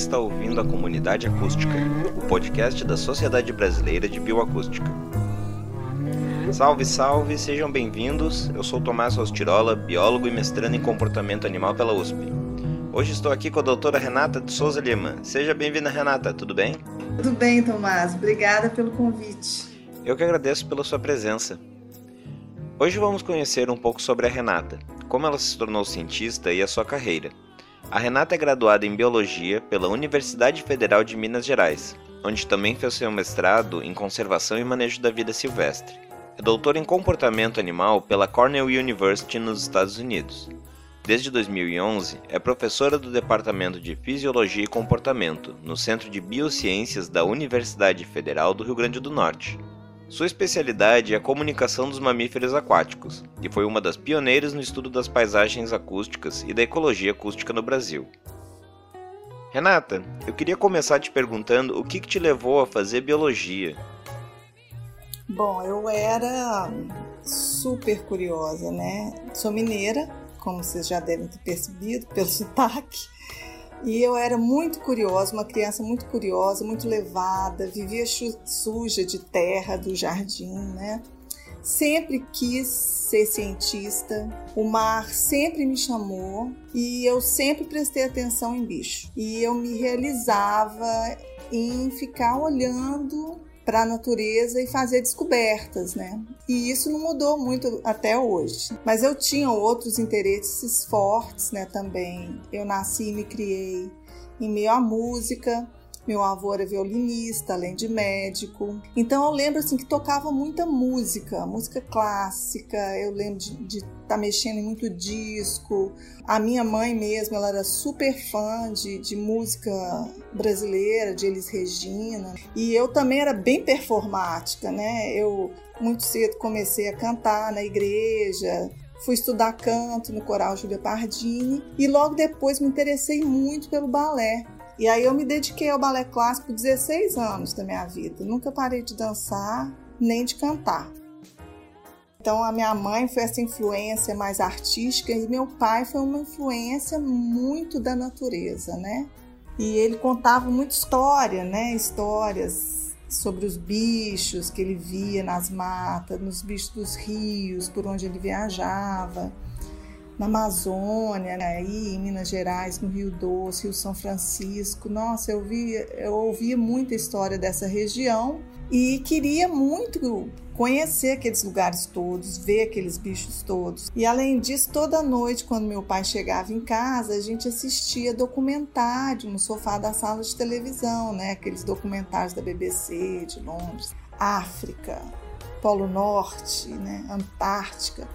Está ouvindo a Comunidade Acústica, o podcast da Sociedade Brasileira de Bioacústica. Salve, salve, sejam bem-vindos. Eu sou Tomás Rostirola, biólogo e mestrando em comportamento animal pela USP. Hoje estou aqui com a doutora Renata de Souza Lima. Seja bem-vinda, Renata, tudo bem? Tudo bem, Tomás. Obrigada pelo convite. Eu que agradeço pela sua presença. Hoje vamos conhecer um pouco sobre a Renata, como ela se tornou cientista e a sua carreira. A Renata é graduada em Biologia pela Universidade Federal de Minas Gerais, onde também fez seu mestrado em Conservação e Manejo da Vida Silvestre. É doutora em Comportamento Animal pela Cornell University nos Estados Unidos. Desde 2011, é professora do Departamento de Fisiologia e Comportamento no Centro de Biociências da Universidade Federal do Rio Grande do Norte. Sua especialidade é a comunicação dos mamíferos aquáticos e foi uma das pioneiras no estudo das paisagens acústicas e da ecologia acústica no Brasil. Renata, eu queria começar te perguntando o que, que te levou a fazer biologia. Bom, eu era super curiosa, né? Sou mineira, como vocês já devem ter percebido pelo sotaque. E eu era muito curiosa, uma criança muito curiosa, muito levada, vivia suja de terra do jardim, né? Sempre quis ser cientista, o mar sempre me chamou e eu sempre prestei atenção em bicho. E eu me realizava em ficar olhando para a natureza e fazer descobertas, né? E isso não mudou muito até hoje. Mas eu tinha outros interesses fortes, né, também. Eu nasci e me criei em meio à música, meu avô era violinista, além de médico. Então eu lembro assim que tocava muita música, música clássica. Eu lembro de estar tá mexendo em muito disco. A minha mãe mesmo, ela era super fã de, de música brasileira, de Elis Regina. E eu também era bem performática, né? Eu muito cedo comecei a cantar na igreja, fui estudar canto no coral Júlia Pardini e logo depois me interessei muito pelo balé. E aí eu me dediquei ao balé clássico 16 anos da minha vida. Nunca parei de dançar nem de cantar. Então a minha mãe foi essa influência mais artística e meu pai foi uma influência muito da natureza, né? E ele contava muita história, né? Histórias sobre os bichos que ele via nas matas, nos bichos dos rios, por onde ele viajava na Amazônia, né, aí em Minas Gerais, no Rio Doce, Rio São Francisco. Nossa, eu, vi, eu ouvia muita história dessa região e queria muito conhecer aqueles lugares todos, ver aqueles bichos todos. E além disso, toda noite, quando meu pai chegava em casa, a gente assistia documentário no sofá da sala de televisão, né? Aqueles documentários da BBC de Londres, África, Polo Norte, né? Antártica.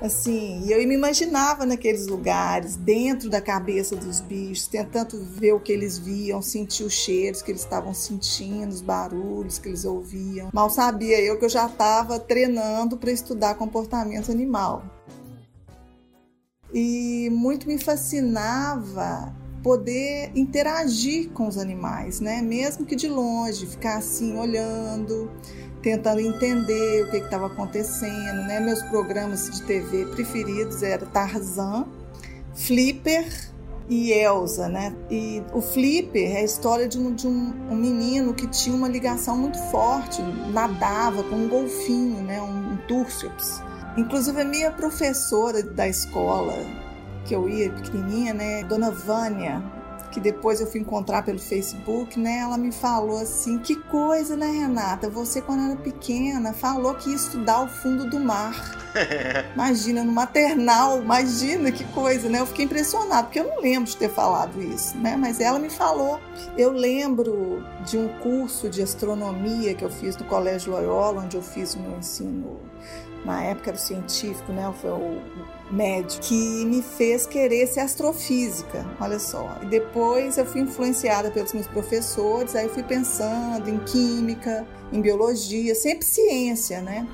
Assim, e eu me imaginava naqueles lugares, dentro da cabeça dos bichos, tentando ver o que eles viam, sentir os cheiros que eles estavam sentindo, os barulhos que eles ouviam. Mal sabia eu que eu já estava treinando para estudar comportamento animal. E muito me fascinava poder interagir com os animais, né? Mesmo que de longe, ficar assim olhando, tentando entender o que estava acontecendo, né? Meus programas de TV preferidos eram Tarzan, Flipper e Elsa, né? E o Flipper é a história de um, de um, um menino que tinha uma ligação muito forte, nadava com um golfinho, né? Um, um. Inclusive a minha professora da escola que eu ia pequenininha, né? Dona Vânia, que depois eu fui encontrar pelo Facebook, né? Ela me falou assim: que coisa, né, Renata? Você, quando era pequena, falou que ia estudar o fundo do mar. Imagina, no maternal, imagina que coisa, né? Eu fiquei impressionada, porque eu não lembro de ter falado isso, né? Mas ela me falou. Eu lembro de um curso de astronomia que eu fiz no Colégio Loyola, onde eu fiz o meu ensino na época era o científico, né? Foi o médico, que me fez querer ser astrofísica, olha só. E depois eu fui influenciada pelos meus professores, aí fui pensando em química, em biologia, sempre ciência, né?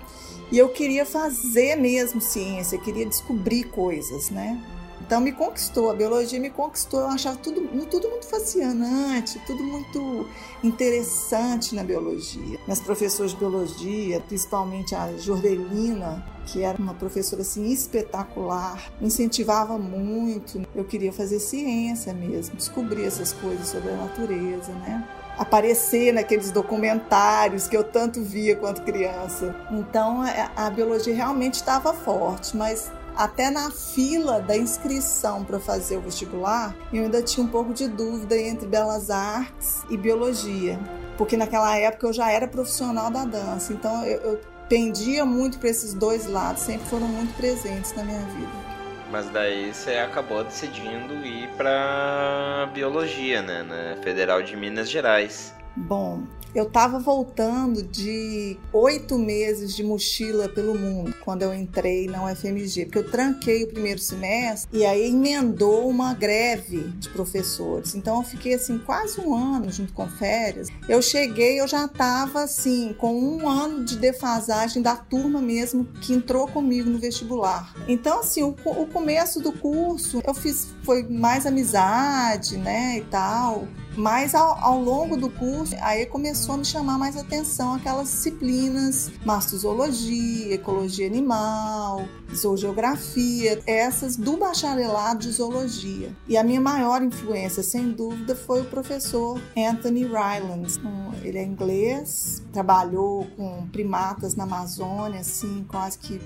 E eu queria fazer mesmo ciência, queria descobrir coisas, né? Então me conquistou, a biologia me conquistou. Eu achava tudo, tudo muito fascinante, tudo muito interessante na biologia. Minhas professoras de biologia, principalmente a Jordelina, que era uma professora assim espetacular, me incentivava muito. Eu queria fazer ciência mesmo, descobrir essas coisas sobre a natureza, né? aparecer naqueles documentários que eu tanto via quando criança. Então a, a biologia realmente estava forte, mas até na fila da inscrição para fazer o vestibular, eu ainda tinha um pouco de dúvida entre belas artes e biologia, porque naquela época eu já era profissional da dança, então eu, eu pendia muito para esses dois lados, sempre foram muito presentes na minha vida. Mas daí você acabou decidindo ir para biologia, né, na Federal de Minas Gerais. Bom, eu estava voltando de oito meses de mochila pelo mundo quando eu entrei na UFMG, porque eu tranquei o primeiro semestre e aí emendou uma greve de professores. Então eu fiquei assim quase um ano junto com férias. Eu cheguei, eu já estava assim com um ano de defasagem da turma mesmo que entrou comigo no vestibular. Então assim o, o começo do curso eu fiz foi mais amizade, né e tal. Mas ao, ao, longo do curso, aí começou a me chamar mais atenção aquelas disciplinas, mastozoologia, ecologia animal, zoogeografia, essas do bacharelado de zoologia. E a minha maior influência, sem dúvida, foi o professor Anthony Rylands. Ele é inglês, trabalhou com primatas na Amazônia, assim, quase que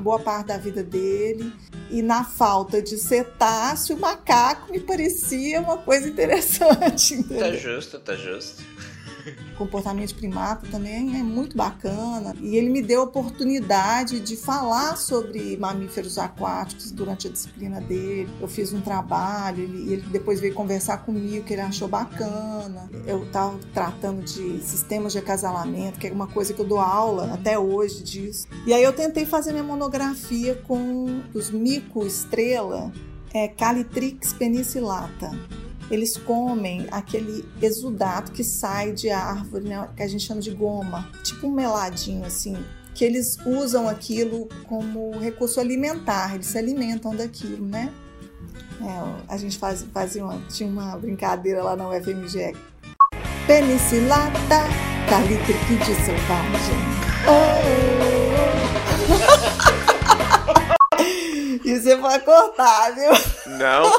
boa parte da vida dele. E na falta de cetáceo, macaco me parecia uma coisa interessante. Tá justo, tá justo. comportamento primata também é muito bacana. E ele me deu a oportunidade de falar sobre mamíferos aquáticos durante a disciplina dele. Eu fiz um trabalho e ele depois veio conversar comigo, que ele achou bacana. Eu estava tratando de sistemas de acasalamento, que é uma coisa que eu dou aula até hoje disso. E aí eu tentei fazer minha monografia com os mico estrela é, Calitrix penicillata eles comem aquele exudato que sai de árvore, né, que a gente chama de goma, tipo um meladinho assim, que eles usam aquilo como recurso alimentar, eles se alimentam daquilo, né? É, a gente faz, fazia uma, tinha uma brincadeira lá na UFMG. Penicilata, calitriquide selvagem. Oh! Você vai cortar, viu? Não.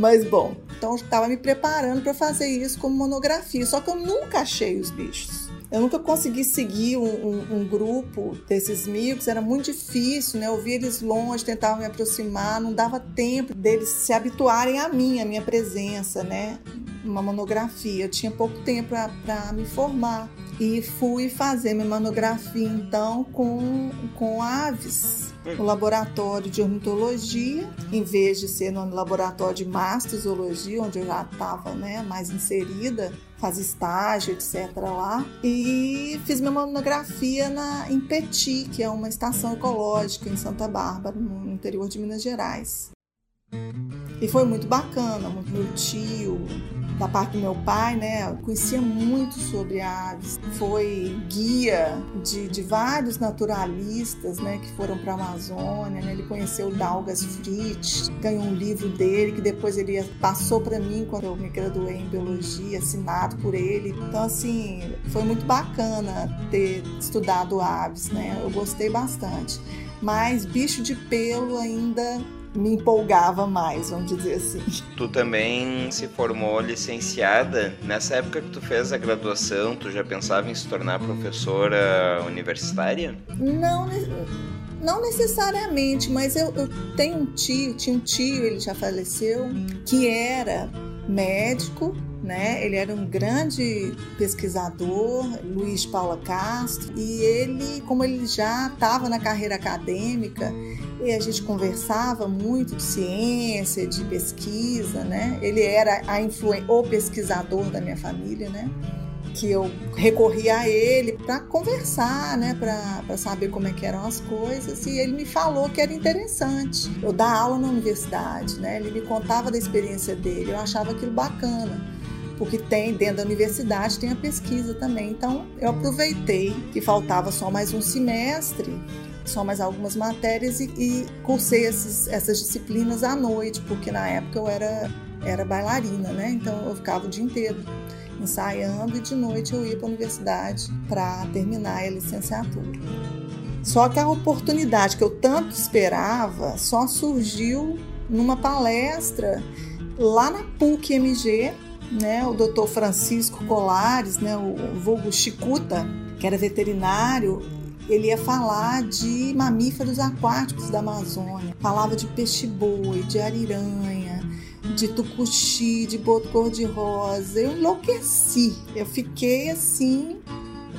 Mas bom, então estava me preparando para fazer isso como monografia, só que eu nunca achei os bichos. Eu nunca consegui seguir um, um, um, grupo desses micos, era muito difícil, né? Eu via eles longe, tentava me aproximar, não dava tempo deles se habituarem a mim, a minha presença, né? Uma monografia. Eu tinha pouco tempo para me formar. E fui fazer minha monografia, então, com, com aves no laboratório de ornitologia, em vez de ser no laboratório de mastozoologia, onde eu já estava né, mais inserida, faz estágio, etc. lá. E fiz minha monografia na, em Petit, que é uma estação ecológica em Santa Bárbara, no interior de Minas Gerais. E foi muito bacana, meu tio, da parte do meu pai, né, conhecia muito sobre aves, foi guia de, de vários naturalistas, né, que foram para a Amazônia, né, ele conheceu Dalgas Fritz, ganhou um livro dele que depois ele passou para mim quando eu me graduei em biologia, assinado por ele. Então assim, foi muito bacana ter estudado aves, né, eu gostei bastante. Mas bicho de pelo ainda me empolgava mais, vamos dizer assim. Tu também se formou licenciada. Nessa época que tu fez a graduação, tu já pensava em se tornar professora universitária? Não, não necessariamente, mas eu, eu tenho um tio, tinha um tio, ele já faleceu, que era médico, né? Ele era um grande pesquisador, Luiz Paula Castro, e ele, como ele já estava na carreira acadêmica, e a gente conversava muito de ciência, de pesquisa, né? Ele era a o pesquisador da minha família, né? Que eu recorria a ele para conversar, né? Para saber como é que eram as coisas. E ele me falou que era interessante. Eu dar aula na universidade, né? Ele me contava da experiência dele. Eu achava aquilo bacana porque tem dentro da universidade tem a pesquisa também. Então eu aproveitei que faltava só mais um semestre só mais algumas matérias e, e cursei esses, essas disciplinas à noite, porque na época eu era, era bailarina, né? Então eu ficava o dia inteiro ensaiando e de noite eu ia para a universidade para terminar a licenciatura. Só que a oportunidade que eu tanto esperava só surgiu numa palestra lá na PUC MG, né, o Dr. Francisco Colares, né, o vulgo Chicuta, que era veterinário, ele ia falar de mamíferos aquáticos da Amazônia. Falava de peixe-boi, de ariranha, de tucuxi, de boto cor-de-rosa. Eu enlouqueci. Eu fiquei assim,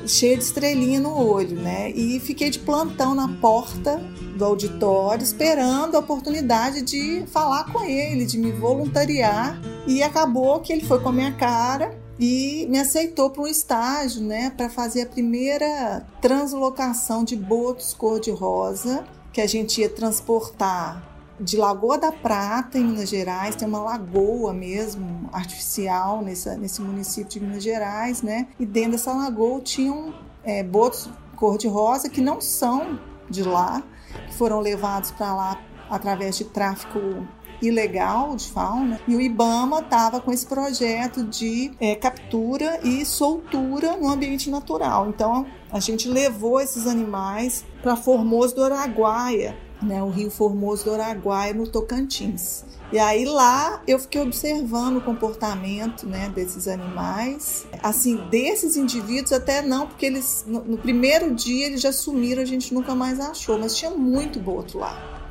cheia de estrelinha no olho, né? E fiquei de plantão na porta do auditório, esperando a oportunidade de falar com ele, de me voluntariar. E acabou que ele foi com a minha cara e me aceitou para um estágio, né, para fazer a primeira translocação de botos cor-de-rosa que a gente ia transportar de Lagoa da Prata, em Minas Gerais, tem uma lagoa mesmo, artificial, nessa, nesse município de Minas Gerais, né? E dentro dessa lagoa tinham é, botos cor-de-rosa que não são de lá, que foram levados para lá através de tráfico ilegal de fauna e o IBAMA estava com esse projeto de é, captura e soltura no ambiente natural. Então a gente levou esses animais para Formoso do Araguaia, né, o Rio Formoso do Araguaia, no Tocantins. E aí lá eu fiquei observando o comportamento né, desses animais, assim, desses indivíduos até não, porque eles no, no primeiro dia eles já sumiram, a gente nunca mais achou, mas tinha muito boto lá.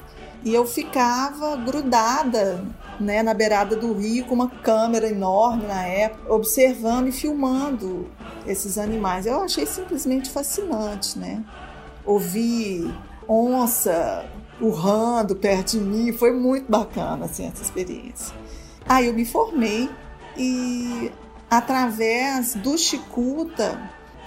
E eu ficava grudada né, na beirada do rio com uma câmera enorme na época, observando e filmando esses animais. Eu achei simplesmente fascinante, né? Ouvir onça urrando perto de mim, foi muito bacana assim, essa experiência. Aí eu me formei e através do Chicuta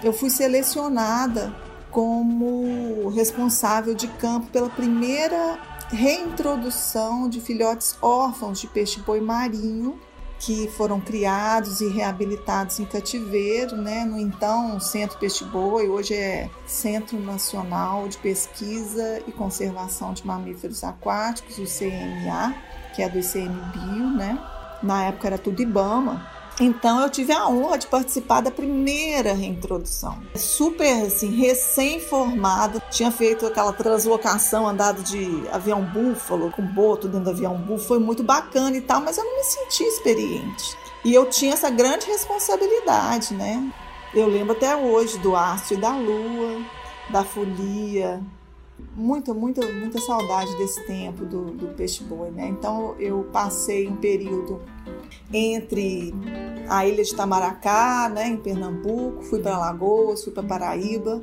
eu fui selecionada como responsável de campo pela primeira reintrodução de filhotes órfãos de peixe-boi marinho que foram criados e reabilitados em cativeiro, né? No então Centro Peixe-Boi, hoje é Centro Nacional de Pesquisa e Conservação de Mamíferos Aquáticos, o CMA, que é do ICMBio, né? Na época era tudo IBAMA. Então eu tive a honra de participar da primeira reintrodução. Super assim, recém-formada, tinha feito aquela translocação, andado de avião búfalo, com boto dentro do avião búfalo, foi muito bacana e tal, mas eu não me senti experiente. E eu tinha essa grande responsabilidade, né? Eu lembro até hoje do Astro e da Lua, da Folia, muita, muita, muita saudade desse tempo do, do peixe-boi, né? Então eu passei um período entre a ilha de Tamaracá, né, em Pernambuco, fui para Lagoas, fui para Paraíba,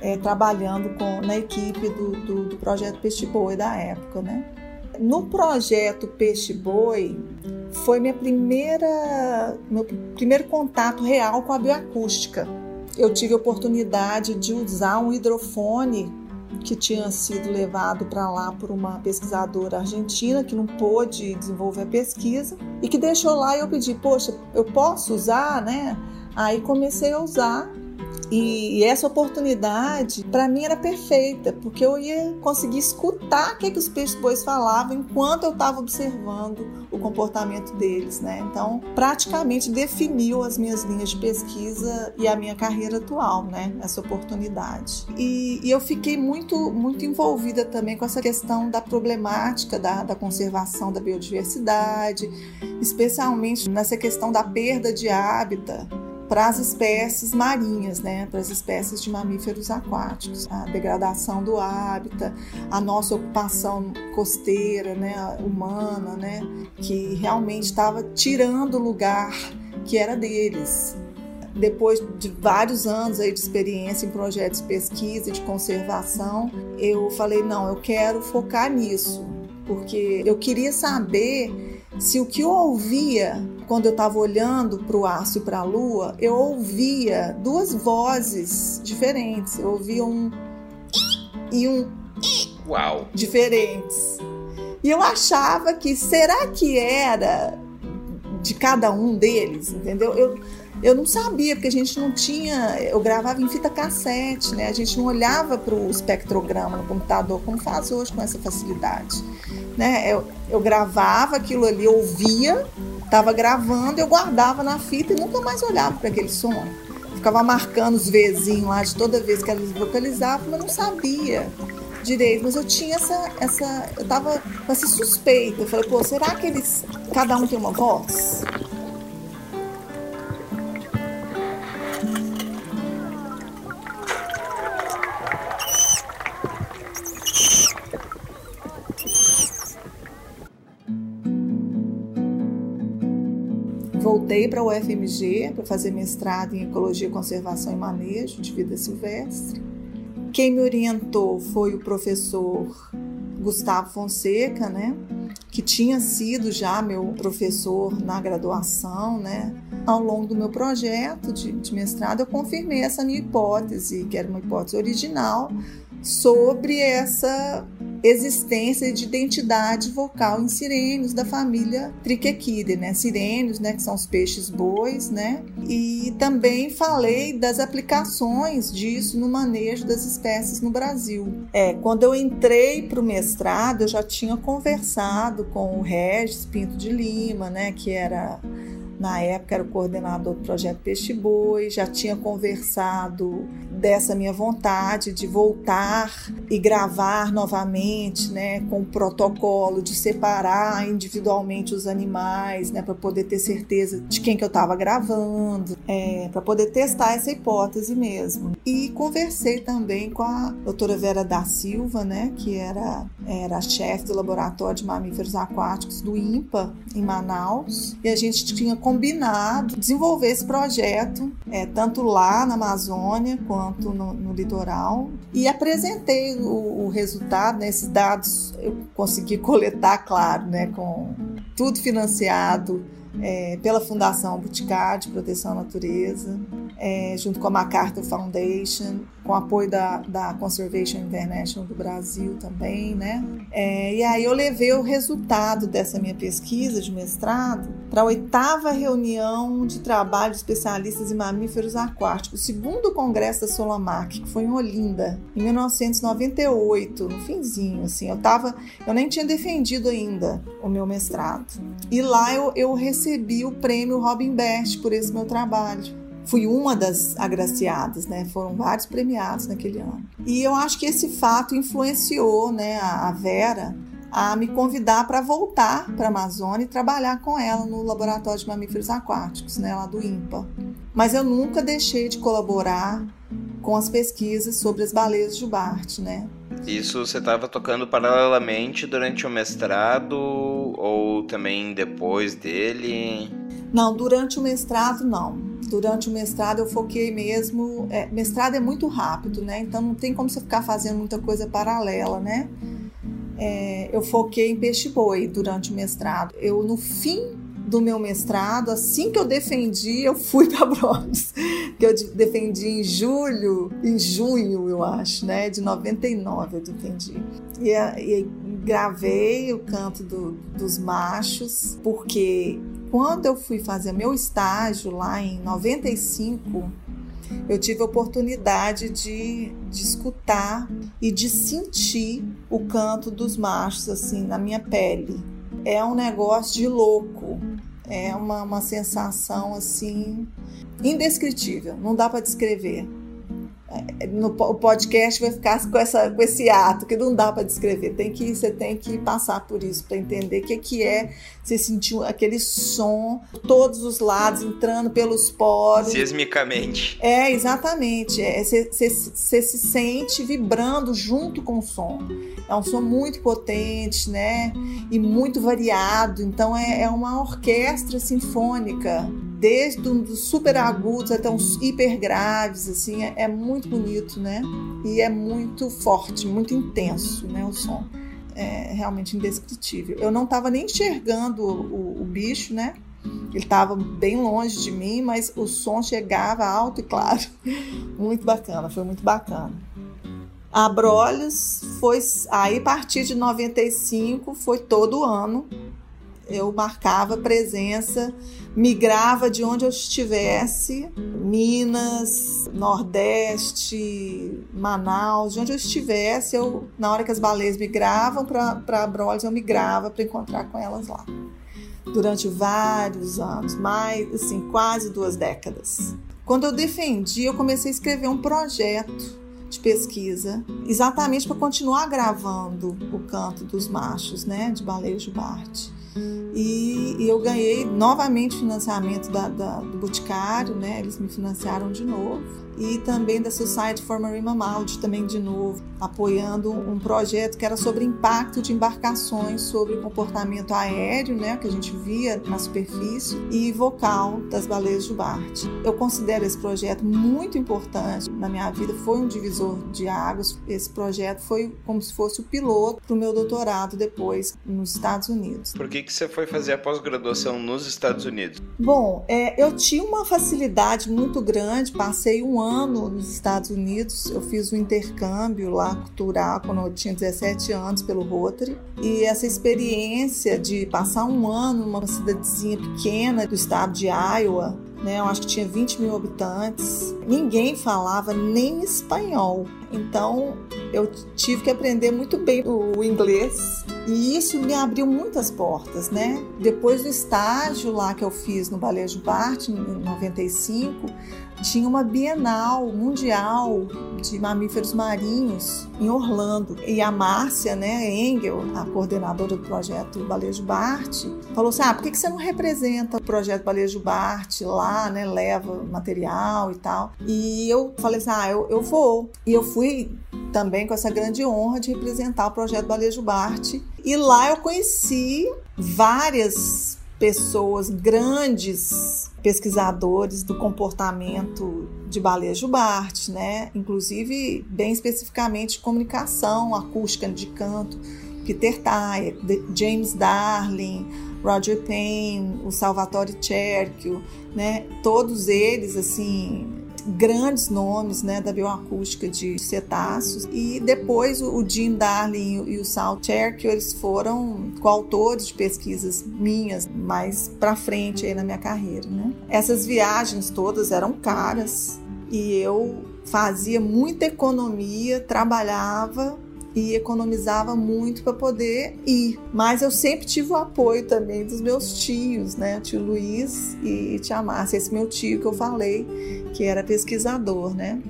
é, trabalhando com, na equipe do, do, do projeto Peixe Boi da época, né? No projeto Peixe Boi foi minha primeira, meu primeiro contato real com a bioacústica. Eu tive a oportunidade de usar um hidrofone que tinha sido levado para lá por uma pesquisadora argentina que não pôde desenvolver a pesquisa e que deixou lá e eu pedi, poxa, eu posso usar, né? Aí comecei a usar e, essa oportunidade, para mim, era perfeita, porque eu ia conseguir escutar o que, que os peixes bois falavam enquanto eu estava observando o comportamento deles, né? Então, praticamente definiu as minhas linhas de pesquisa e a minha carreira atual, né? Essa oportunidade. E, e eu fiquei muito, muito envolvida também com essa questão da problemática da, da conservação da biodiversidade, especialmente nessa questão da perda de hábitat para as espécies marinhas, né, para as espécies de mamíferos aquáticos, a degradação do hábitat, a nossa ocupação costeira, né, humana, né, que realmente estava tirando o lugar que era deles. Depois de vários anos aí de experiência em projetos de pesquisa e de conservação, eu falei não, eu quero focar nisso, porque eu queria saber se o que eu ouvia quando eu estava olhando para o aço e para a lua, eu ouvia duas vozes diferentes. Eu ouvia um e um Uau. diferentes. E eu achava que será que era de cada um deles, entendeu? Eu, Eu não sabia, porque a gente não tinha. Eu gravava em fita cassete, né? A gente não olhava para o espectrograma no computador como faz hoje com essa facilidade. Né? Eu, eu gravava aquilo ali, ouvia, estava gravando, eu guardava na fita e nunca mais olhava para aquele som. Ficava marcando os vizinhos lá de toda vez que eles vocalizavam, mas não sabia direito, mas eu tinha essa, essa eu tava com essa suspeita. Eu falei, pô, será que eles, cada um tem uma voz? Voltei para o UFMG para fazer mestrado em Ecologia, Conservação e Manejo de Vida Silvestre. Quem me orientou foi o professor Gustavo Fonseca, né? Que tinha sido já meu professor na graduação, né? Ao longo do meu projeto de, de mestrado, eu confirmei essa minha hipótese, que era uma hipótese original, sobre essa existência de identidade vocal em sirênios da família Triquequidae, né? Sirênios, né, que são os peixes bois, né? E também falei das aplicações disso no manejo das espécies no Brasil. É, quando eu entrei para o mestrado, eu já tinha conversado com o Regis Pinto de Lima, né, que era na época era o coordenador do projeto Peixe Boi, já tinha conversado dessa minha vontade de voltar e gravar novamente, né, com o protocolo de separar individualmente os animais, né, para poder ter certeza de quem que eu estava gravando, é, para poder testar essa hipótese mesmo. E conversei também com a doutora Vera da Silva, né, que era era chefe do laboratório de mamíferos aquáticos do INPA em Manaus, e a gente tinha combinado desenvolver esse projeto, é, tanto lá na Amazônia quanto no, no litoral. E apresentei o, o resultado, né, esses dados eu consegui coletar, claro, né, com tudo financiado é, pela Fundação Boticário de Proteção à Natureza, é, junto com a MacArthur Foundation, com apoio da, da Conservation International do Brasil também, né? É, e aí eu levei o resultado dessa minha pesquisa de mestrado para a oitava reunião de trabalho de especialistas em mamíferos aquáticos, o segundo congresso da Solamark, que foi em Olinda, em 1998, no finzinho, assim. Eu tava, eu nem tinha defendido ainda o meu mestrado. E lá eu, eu recebi o prêmio Robin Best por esse meu trabalho fui uma das agraciadas, né? Foram vários premiados naquele ano. E eu acho que esse fato influenciou, né, a Vera a me convidar para voltar para a Amazônia e trabalhar com ela no laboratório de mamíferos aquáticos, né, lá do INPA. Mas eu nunca deixei de colaborar com as pesquisas sobre as baleias Jubarte, né? Isso você estava tocando paralelamente durante o mestrado ou também depois dele? Não, durante o mestrado não. Durante o mestrado eu foquei mesmo. É, mestrado é muito rápido, né? Então não tem como você ficar fazendo muita coisa paralela, né? É, eu foquei em peixe-boi durante o mestrado. Eu, no fim do meu mestrado, assim que eu defendi, eu fui para Brones, que eu defendi em julho, em junho, eu acho, né? De 99 eu defendi. E, e gravei o canto do, dos machos, porque quando eu fui fazer meu estágio lá em 95, eu tive a oportunidade de, de escutar e de sentir o canto dos machos assim na minha pele. É um negócio de louco, é uma, uma sensação assim indescritível, não dá para descrever no o podcast vai ficar com, essa, com esse ato que não dá para descrever. Tem que você tem que passar por isso para entender o que, que é você sentir aquele som, todos os lados entrando pelos poros. Sismicamente. É, exatamente. É, você, você, você se sente vibrando junto com o som. É um som muito potente, né? E muito variado. Então é, é uma orquestra sinfônica desde os super agudos até uns hiper graves, assim, é, é, muito bonito, né? E é muito forte, muito intenso, né? O som é realmente indescritível. Eu não estava nem enxergando o, o, bicho, né? Ele estava bem longe de mim, mas o som chegava alto e claro. Muito bacana, foi muito bacana. A Brolhos foi aí a partir de 95 foi todo ano eu marcava presença, migrava de onde eu estivesse, Minas, Nordeste, Manaus, de onde eu estivesse, eu, na hora que as baleias migravam para Abrolhos, eu migrava para encontrar com elas lá. Durante vários anos, mais assim, quase duas décadas. Quando eu defendi, eu comecei a escrever um projeto de pesquisa, exatamente para continuar gravando o canto dos machos, né, de baleia jubarte. E, e, eu ganhei novamente financiamento da, da, do Boticário, né? Eles me financiaram de novo. E também da Society for Marine Mammalogy, também de novo, apoiando um projeto que era sobre impacto de embarcações sobre o comportamento aéreo, né? Que a gente via na superfície, e vocal das baleias jubarte. Eu considero esse projeto muito importante na minha vida, foi um divisor de águas. Esse projeto foi como se fosse o piloto para o meu doutorado depois nos Estados Unidos. Por que que você foi fazer a pós-graduação nos Estados Unidos? Bom, é, eu tinha uma facilidade muito grande, passei um ano nos Estados Unidos, eu fiz um intercâmbio lá cultural quando eu tinha 17 anos pelo Rotary, e essa experiência de passar um ano numa cidadezinha pequena do estado de Iowa, né? Eu acho que tinha 20 mil habitantes. Ninguém falava nem espanhol. Então eu tive que aprender muito bem o inglês e isso me abriu muitas portas, né? Depois do estágio lá que eu fiz no Balejo Bart em 95, tinha uma Bienal Mundial de Mamíferos Marinhos em Orlando. E a Márcia, né, Engel, a coordenadora do projeto Balejo Bart, falou assim: ah, por que você não representa o projeto Balejo Bart lá, né, leva material e tal? E eu falei assim: ah, eu, eu vou. E eu fui também com essa grande honra de representar o projeto Balejo Bart. E lá eu conheci várias pessoas, grandes pesquisadores do comportamento de baleia jubarte, né? Inclusive, bem especificamente, comunicação, acústica de canto, Peter Thayer, James Darling, Roger Payne, o Salvatore Cerchio, né? Todos eles, assim, grandes nomes né, da bioacústica de cetáceos. E depois o Jim Darling e o Sal Cherky, eles foram coautores de pesquisas minhas mais para frente aí na minha carreira. Né? Essas viagens todas eram caras e eu fazia muita economia, trabalhava e economizava muito para poder ir. Mas eu sempre tive o apoio também dos meus tios, né? O tio Luiz e tia Márcia, esse meu tio que eu falei, que era pesquisador, né?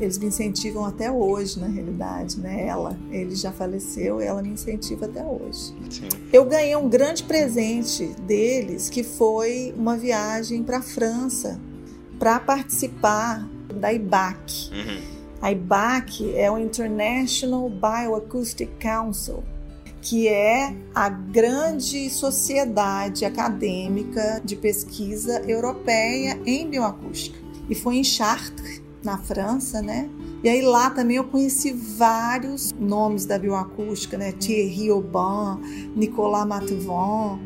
Eles me incentivam até hoje, na realidade, né? Ela, ele já faleceu, ela me incentiva até hoje. Sim. Eu ganhei um grande presente deles, que foi uma viagem para a França para participar da IBAC. Uhum a IBAC é o International Bioacoustic Council, que é a grande sociedade acadêmica de pesquisa europeia em bioacústica. E foi em Chartres, na França, né? E aí lá também eu conheci vários nomes da bioacústica, né? Thierry Aubin, Nicolas Matevon,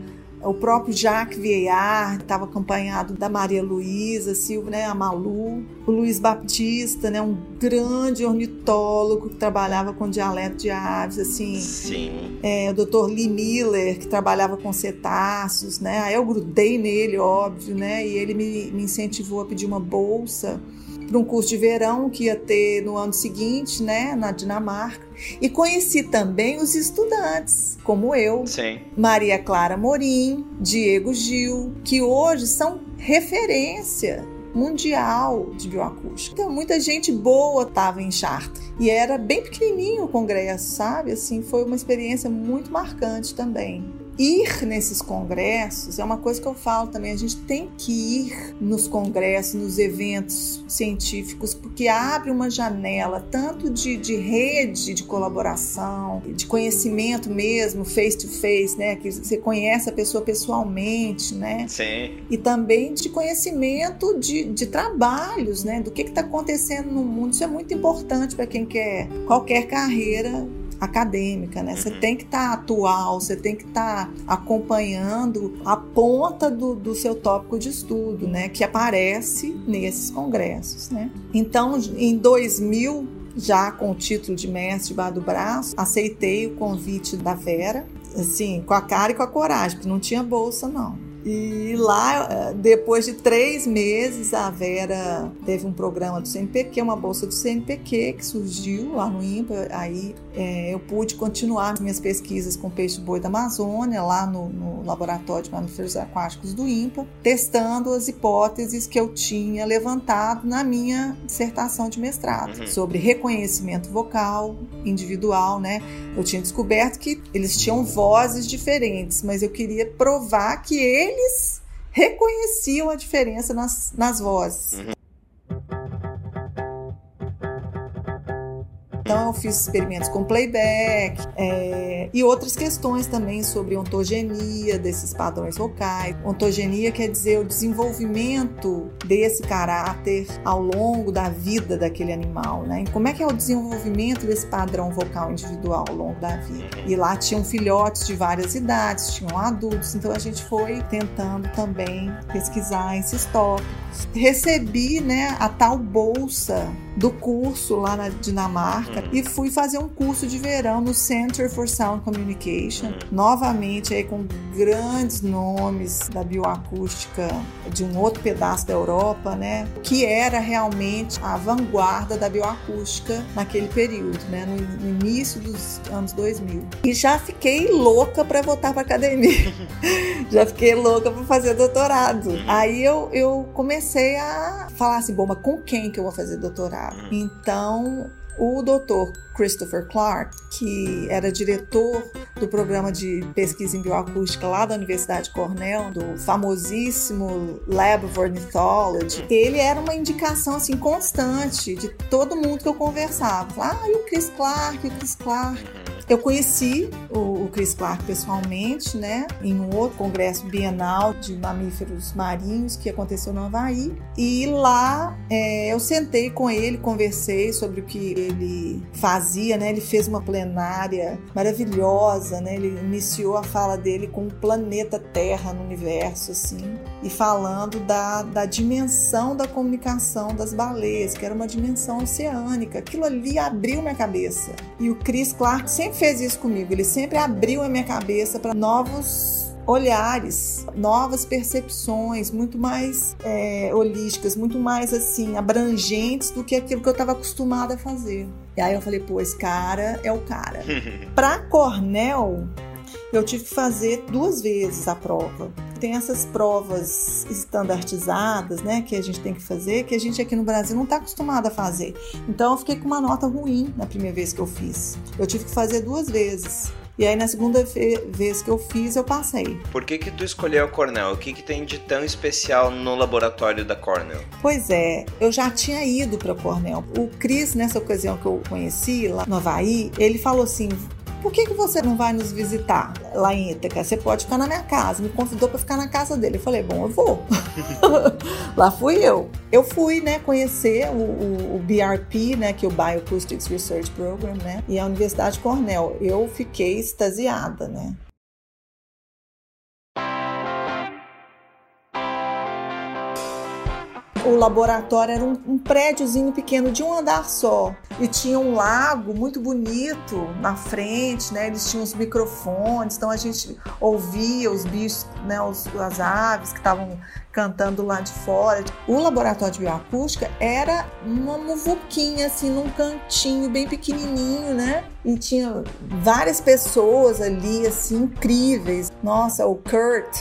o próprio Jacques Vieillard estava acompanhado da Maria Luísa Silva, né, a Malu, o Luiz Baptista, né, um grande ornitólogo que trabalhava com dialeto de aves, assim. Sim. É, o Dr. Lee Miller, que trabalhava com cetáceos, né? Aí eu grudei nele, óbvio, né? E ele me, me incentivou a pedir uma bolsa para um curso de verão que ia ter no ano seguinte, né, na Dinamarca. E conheci também os estudantes, como eu, Sim. Maria Clara Morim, Diego Gil, que hoje são referência mundial de bioacústica. Então, muita gente boa estava em Chartres. E era bem pequenininho o congresso, sabe? Assim, foi uma experiência muito marcante também ir nesses congressos é uma coisa que eu falo também. A gente tem que ir nos congressos, nos eventos científicos, porque abre uma janela tanto de, de rede de colaboração, de conhecimento mesmo, face to face, né? Que você conhece a pessoa pessoalmente, né? Sim. E também de conhecimento de, de trabalhos, né? Do que está acontecendo no mundo. Isso é muito importante para quem quer qualquer carreira acadêmica, né? Você uhum. tem que estar tá atual, você tem que estar tá acompanhando a ponta do, do seu tópico de estudo, né? Que aparece nesses congressos, né? Então, em 2000, já com o título de mestre debaixo do braço, aceitei o convite da Vera assim, com a cara e com a coragem, porque não tinha bolsa, não. E lá, depois de três meses, a Vera teve um programa do CNPq, uma bolsa do CNPq que surgiu lá no IMPA. Aí é, eu pude continuar minhas pesquisas com peixe-boi da Amazônia, lá no, no, Laboratório de Mamíferos Aquáticos do IMPA, testando as hipóteses que eu tinha levantado na minha dissertação de mestrado uhum. sobre reconhecimento vocal individual, né? Eu tinha descoberto que eles tinham vozes diferentes, mas eu queria provar que eles eles reconheciam a diferença nas, nas vozes. Uhum. Então, eu fiz experimentos com playback é, e outras questões também sobre ontogenia desses padrões vocais. Ontogenia quer dizer o desenvolvimento desse caráter ao longo da vida daquele animal, né? E como é que é o desenvolvimento desse padrão vocal individual ao longo da vida? E lá tinham filhotes de várias idades, tinham adultos, então a gente foi tentando também pesquisar esses tópicos. Recebi, né, a tal bolsa do curso lá na Dinamarca uhum. e fui fazer um curso de verão no Center for Sound Communication, uhum. novamente aí com grandes nomes da bioacústica de um outro pedaço da Europa, né, que era realmente a vanguarda da bioacústica naquele período, né, no, no início dos anos 2000. E já fiquei louca para voltar para academia. já fiquei louca para fazer doutorado. Uhum. Aí eu, eu comecei a falar assim, bom, mas com quem que eu vou fazer doutorado? Hum. Então, o doutor Christopher Clark, que era diretor do programa de pesquisa em bioacústica lá da Universidade Cornell, do famosíssimo Lab of Ornithology, ele era uma indicação assim constante de todo mundo que eu conversava. Ah, e o Chris Clark, o Chris Clark. Eu conheci o, o Chris Clark pessoalmente, né, em um outro congresso bienal de mamíferos marinhos que aconteceu no Havaí. E lá é, eu sentei com ele, conversei sobre o que ele fazia, né? Ele fez uma plenária maravilhosa, né? Ele iniciou a fala dele com o planeta Terra no universo, assim, e falando da, da dimensão da comunicação das baleias, que era uma dimensão oceânica. Aquilo ali abriu minha cabeça. E o Chris Clark sempre fez isso comigo, ele sempre abriu a minha cabeça para novos olhares, novas percepções, muito mais é, holísticas, muito mais assim abrangentes do que aquilo que eu estava acostumada a fazer. E aí eu falei, pô, esse cara é o cara. para Cornell, eu tive que fazer duas vezes a prova. Tem essas provas estandartizadas, né, que a gente tem que fazer, que a gente aqui no Brasil não está acostumado a fazer. Então eu fiquei com uma nota ruim na primeira vez que eu fiz. Eu tive que fazer duas vezes. E aí na segunda vez que eu fiz, eu passei. Por que que tu escolheu a Cornell? O que que tem de tão especial no laboratório da Cornell? Pois é, eu já tinha ido para Cornell. O Chris, nessa ocasião que eu conheci lá no Havaí, ele falou assim: por que, que você não vai nos visitar lá em Ítaca? Você pode ficar na minha casa. Me convidou para ficar na casa dele. Eu falei, bom, eu vou. lá fui eu. Eu fui, né, conhecer o, o, o, BRP, né, que é o Bioacoustics Research Program, né, e a Universidade Cornell. Eu fiquei extasiada, né. O laboratório era um, um prédiozinho pequeno de um andar só e tinha um lago muito bonito na frente, né? Eles tinham os microfones, então a gente ouvia os bichos, né? Os, as aves que estavam cantando lá de fora. O laboratório de bioacústica era uma muvuquinha assim num cantinho bem pequenininho, né? E tinha várias pessoas ali assim incríveis. Nossa, o Kurt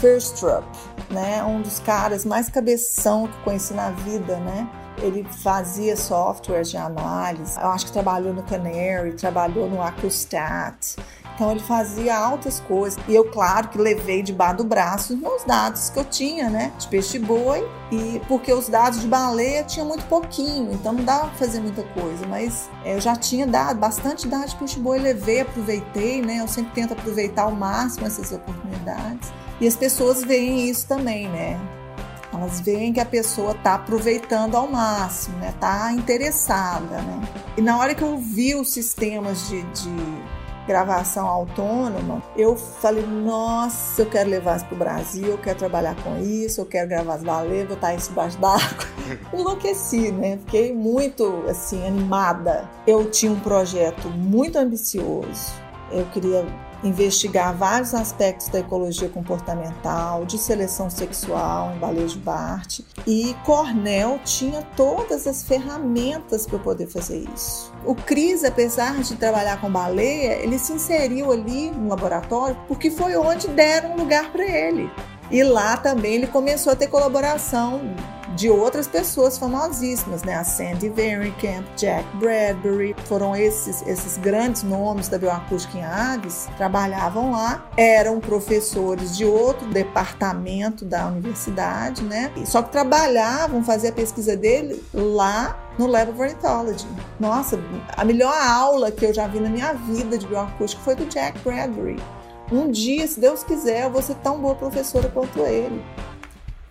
Firstrup, né? Um dos caras mais cabeção que conheci na vida, né? Ele fazia softwares de análise. Eu acho que trabalhou no Canary, trabalhou no Acustat. Então ele fazia altas coisas. E eu, claro, que levei debaixo do braço os meus dados que eu tinha, né? De peixe-boi. E porque os dados de baleia tinha muito pouquinho, então não dava pra fazer muita coisa. Mas é, eu já tinha dado bastante dados de peixe-boi, levei, aproveitei, né? Eu sempre tento aproveitar ao máximo essas oportunidades. E as pessoas veem isso também, né? Elas veem que a pessoa está aproveitando ao máximo, né? Tá interessada, né? E na hora que eu vi os sistemas de, de gravação autônoma, eu falei, nossa, eu quero levar isso para o Brasil, eu quero trabalhar com isso, eu quero gravar as baleias, botar isso embaixo d'água. Enlouqueci, né? Fiquei muito, assim, animada. Eu tinha um projeto muito ambicioso. Eu queria investigar vários aspectos da ecologia comportamental, de seleção sexual em baleias de Bart. E Cornell tinha todas as ferramentas para poder fazer isso. O Cris, apesar de trabalhar com baleia, ele se inseriu ali no laboratório porque foi onde deram lugar para ele. E lá também ele começou a ter colaboração de outras pessoas famosíssimas, né? A Sandy Vanderkamp, Jack Bradbury, foram esses, esses grandes nomes da bioacústica em aves, trabalhavam lá, eram professores de outro departamento da universidade, né? Só que trabalhavam, faziam a pesquisa dele lá no Lab of Ornithology. Nossa, a melhor aula que eu já vi na minha vida de bioacústica foi do Jack Bradbury. Um dia, se Deus quiser, eu vou ser tão boa professora quanto ele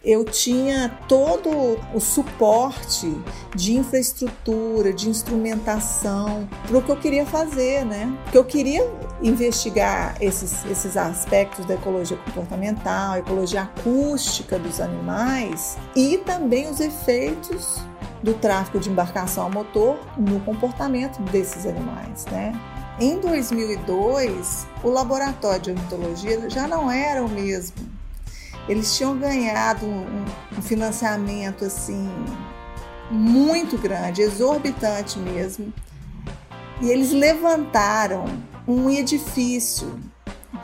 eu tinha todo o suporte de infraestrutura, de instrumentação para o que eu queria fazer, né? Porque eu queria investigar esses, esses aspectos da ecologia comportamental, ecologia acústica dos animais e também os efeitos do tráfego de embarcação a motor no comportamento desses animais, né? Em 2002, o laboratório de ornitologia já não era o mesmo eles tinham ganhado um, um financiamento assim muito grande, exorbitante mesmo. E eles levantaram um edifício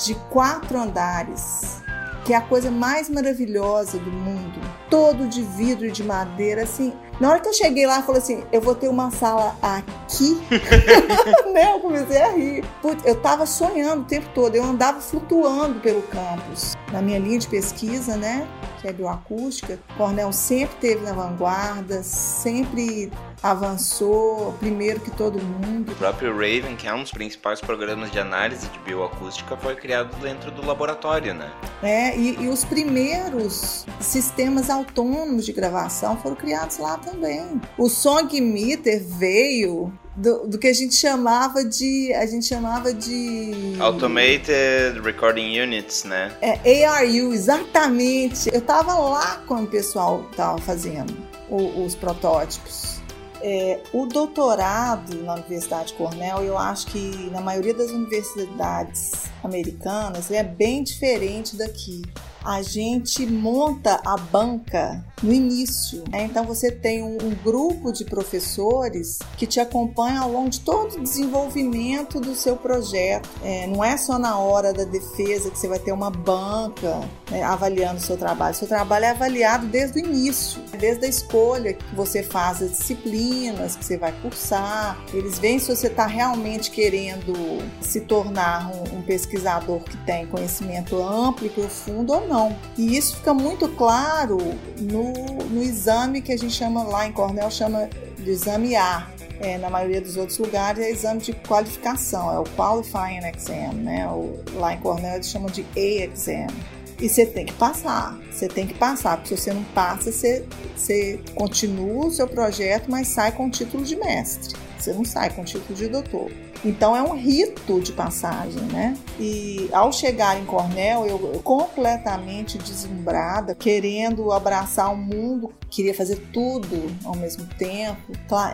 de quatro andares, que é a coisa mais maravilhosa do mundo, todo de vidro e de madeira, assim. Na hora que eu cheguei lá, falei assim: eu vou ter uma sala aqui. né? Eu comecei a rir. Putz, eu tava sonhando o tempo todo, eu andava flutuando pelo campus na minha linha de pesquisa, né? Que é bioacústica. Cornell sempre teve na vanguarda, sempre avançou primeiro que todo mundo. O próprio Raven, que é um dos principais programas de análise de bioacústica, foi criado dentro do laboratório, né? É, e, e os primeiros sistemas autônomos de gravação foram criados lá também. O Song Meter veio do, do, que a gente chamava de. A gente chamava de. Automated Recording Units, né? É, ARU, exatamente. Eu tava lá quando o pessoal tava fazendo o, os protótipos. É, o doutorado na Universidade Cornell, eu acho que na maioria das universidades americanas, é bem diferente daqui. A gente monta a banca no início. Né? Então você tem um, um, grupo de professores que te acompanha ao longo de todo o desenvolvimento do seu projeto. É, não é só na hora da defesa que você vai ter uma banca né, avaliando o seu trabalho. Seu trabalho é avaliado desde o início, desde a escolha que você faz as disciplinas que você vai cursar. Eles veem se você está realmente querendo se tornar um, um pesquisador que tem conhecimento amplo e profundo ou não. E isso fica muito claro no, no exame que a gente chama lá em Cornell, chama de exame A. É, na maioria dos outros lugares é exame de qualificação, é o Qualifying Exam, né? O, lá em Cornell eles chamam de A Exam. E você tem que passar, você tem que passar, porque se você não passa, você, você continua o seu projeto, mas sai com o título de mestre. Você não sai com o título de doutor. Então é um rito de passagem, né? E ao chegar em Cornell, eu, completamente deslumbrada, querendo abraçar o mundo, queria fazer tudo ao mesmo tempo.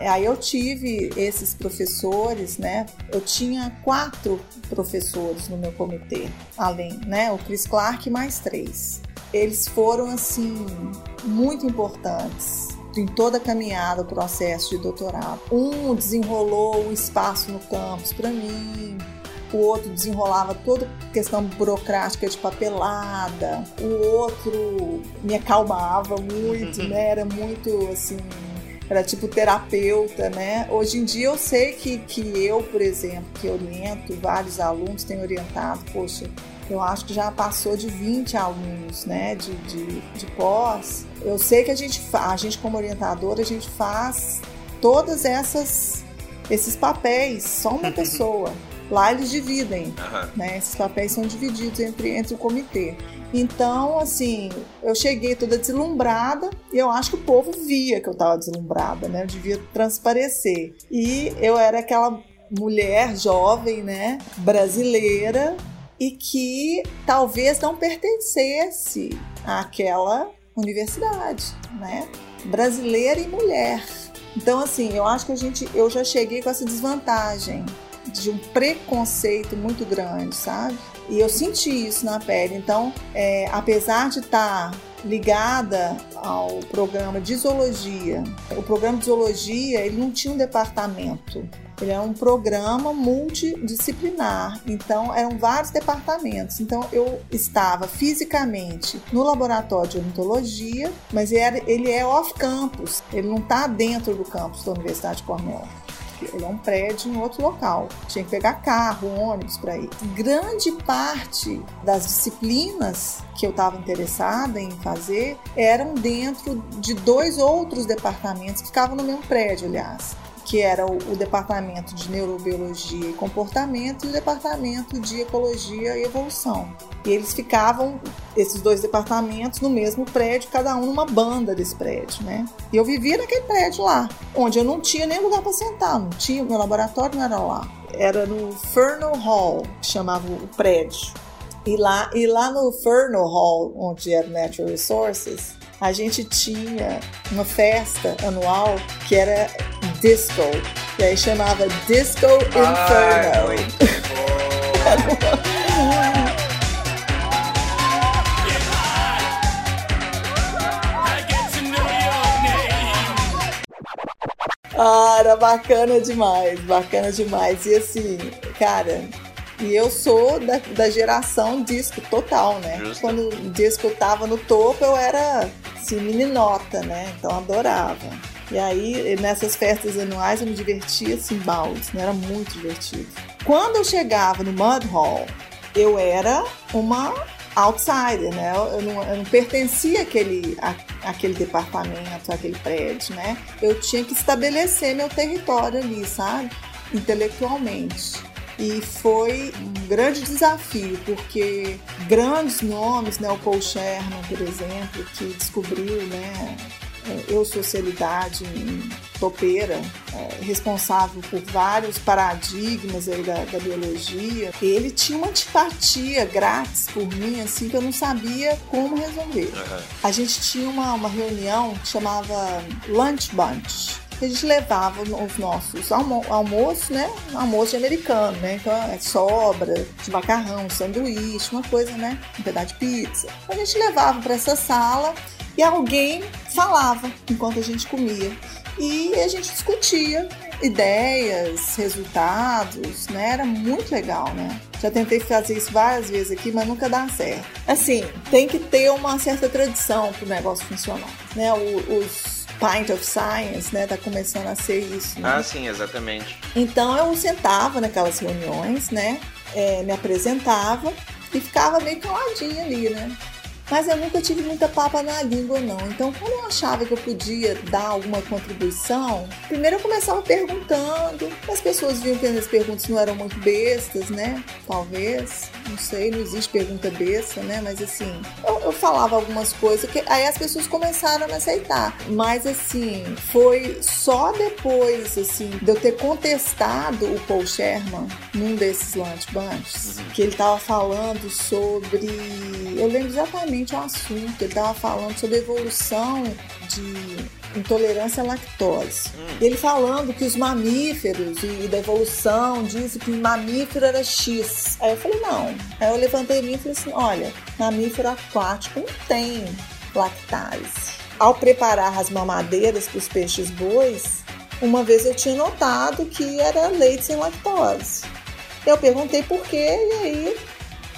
Aí eu tive esses professores, né? Eu tinha quatro professores no meu comitê, além, né? O Chris Clark mais três. Eles foram assim muito importantes em toda a caminhada, o processo de doutorado. Um desenrolou o espaço no campus para mim, o outro desenrolava toda a questão burocrática de papelada, o outro me acalmava muito, né? Era muito assim. Era tipo terapeuta, né? Hoje em dia eu sei que, que eu, por exemplo, que oriento vários alunos, tenho orientado, poxa, eu acho que já passou de 20 alunos, né, de, de, de pós, eu sei que a gente, a gente como orientadora, a gente faz todas essas esses papéis, só uma pessoa. Lá eles dividem, uhum. né? Esses papéis são divididos entre, entre o comitê. Então, assim, eu cheguei toda deslumbrada e eu acho que o povo via que eu estava deslumbrada, né? Eu devia transparecer. E eu era aquela mulher jovem, né? Brasileira e que talvez não pertencesse àquela universidade, né? Brasileira e mulher. Então, assim, eu acho que a gente, eu já cheguei com essa desvantagem. de um preconceito muito grande, sabe? E eu senti isso na pele. Então, é, apesar de estar tá ligada ao programa de zoologia, o programa de zoologia ele não tinha um departamento. Ele é um programa multidisciplinar, então eram vários departamentos. Então eu estava fisicamente no laboratório de ornitologia, mas ele é off-campus, ele não está dentro do campus da Universidade de Cornell. Ele é um prédio em outro local. Tinha que pegar carro, ônibus para ir. Grande parte das disciplinas que eu estava interessada em fazer eram dentro de dois outros departamentos que ficavam no mesmo prédio, aliás que era o, o, Departamento de Neurobiologia e Comportamento e o Departamento de Ecologia e Evolução. E eles ficavam, esses dois departamentos, no mesmo prédio, cada um numa banda desse prédio, né? E eu vivia naquele prédio lá, onde eu não tinha nem lugar para sentar, não tinha, meu laboratório não era lá. Era no Fernal Hall, que chamava o prédio. E lá, e lá no Fernal Hall, onde era Natural Resources, a gente tinha uma festa anual que era disco. E aí chamava Disco Inferno. Ah, era bacana demais, bacana demais. E assim, cara, e eu sou da, da geração disco total, né? Justo. Quando o disco tava no topo, eu era assim, meninota, né? Então adorava. E aí, nessas festas anuais, eu me divertia assim, baldes, né? Era muito divertido. Quando eu chegava no Mud Hall, eu era uma outsider, né? Eu não, eu não pertencia àquele, à, àquele departamento, àquele prédio, né? Eu tinha que estabelecer meu território ali, sabe? Intelectualmente. E foi um grande desafio, porque grandes nomes, né, o Paul Sherman, por exemplo, que descobriu né, é, eu socialidade topeira, é, responsável por vários paradigmas aí da, da, biologia, ele tinha uma antipatia grátis por mim, assim, que eu não sabia como resolver. Uhum. A gente tinha uma, uma reunião que chamava Lunch Bunch a gente levava os nossos almo almoços, né? Almoço de americano, né? Então é sobra de macarrão, sanduíche, uma coisa, né? Um pedaço de pizza. A gente levava para essa sala e alguém falava enquanto a gente comia. E a gente discutia ideias, resultados, né? Era muito legal, né? Já tentei fazer isso várias vezes aqui, mas nunca dá certo. Assim, tem que ter uma certa tradição para o negócio funcionar, né? O, os Pint of Science, né? Tá começando a ser isso. Né? Ah, sim, exatamente. Então eu sentava naquelas reuniões, né? É, me apresentava e ficava meio caladinha ali, né? Mas eu nunca tive muita papa na língua, não. Então, quando eu achava que eu podia dar alguma contribuição, primeiro eu começava perguntando. As pessoas viam que as perguntas não eram muito bestas, né? Talvez. Não sei, não existe pergunta besta, né? Mas assim, eu, eu falava algumas coisas que aí as pessoas começaram a me aceitar. Mas assim, foi só depois, assim, de eu ter contestado o Paul Sherman num desses lunch bunches, uhum. que ele tava falando sobre. Eu lembro exatamente o assunto. Ele estava falando sobre evolução de intolerância à lactose. Hum. Ele falando que os mamíferos e, da evolução disse que mamífero era X. Aí eu falei, não. Aí eu levantei mim e falei assim: olha, mamífero aquático não tem lactase. Ao preparar as mamadeiras para os peixes bois, uma vez eu tinha notado que era leite sem lactose. Eu perguntei por quê, e aí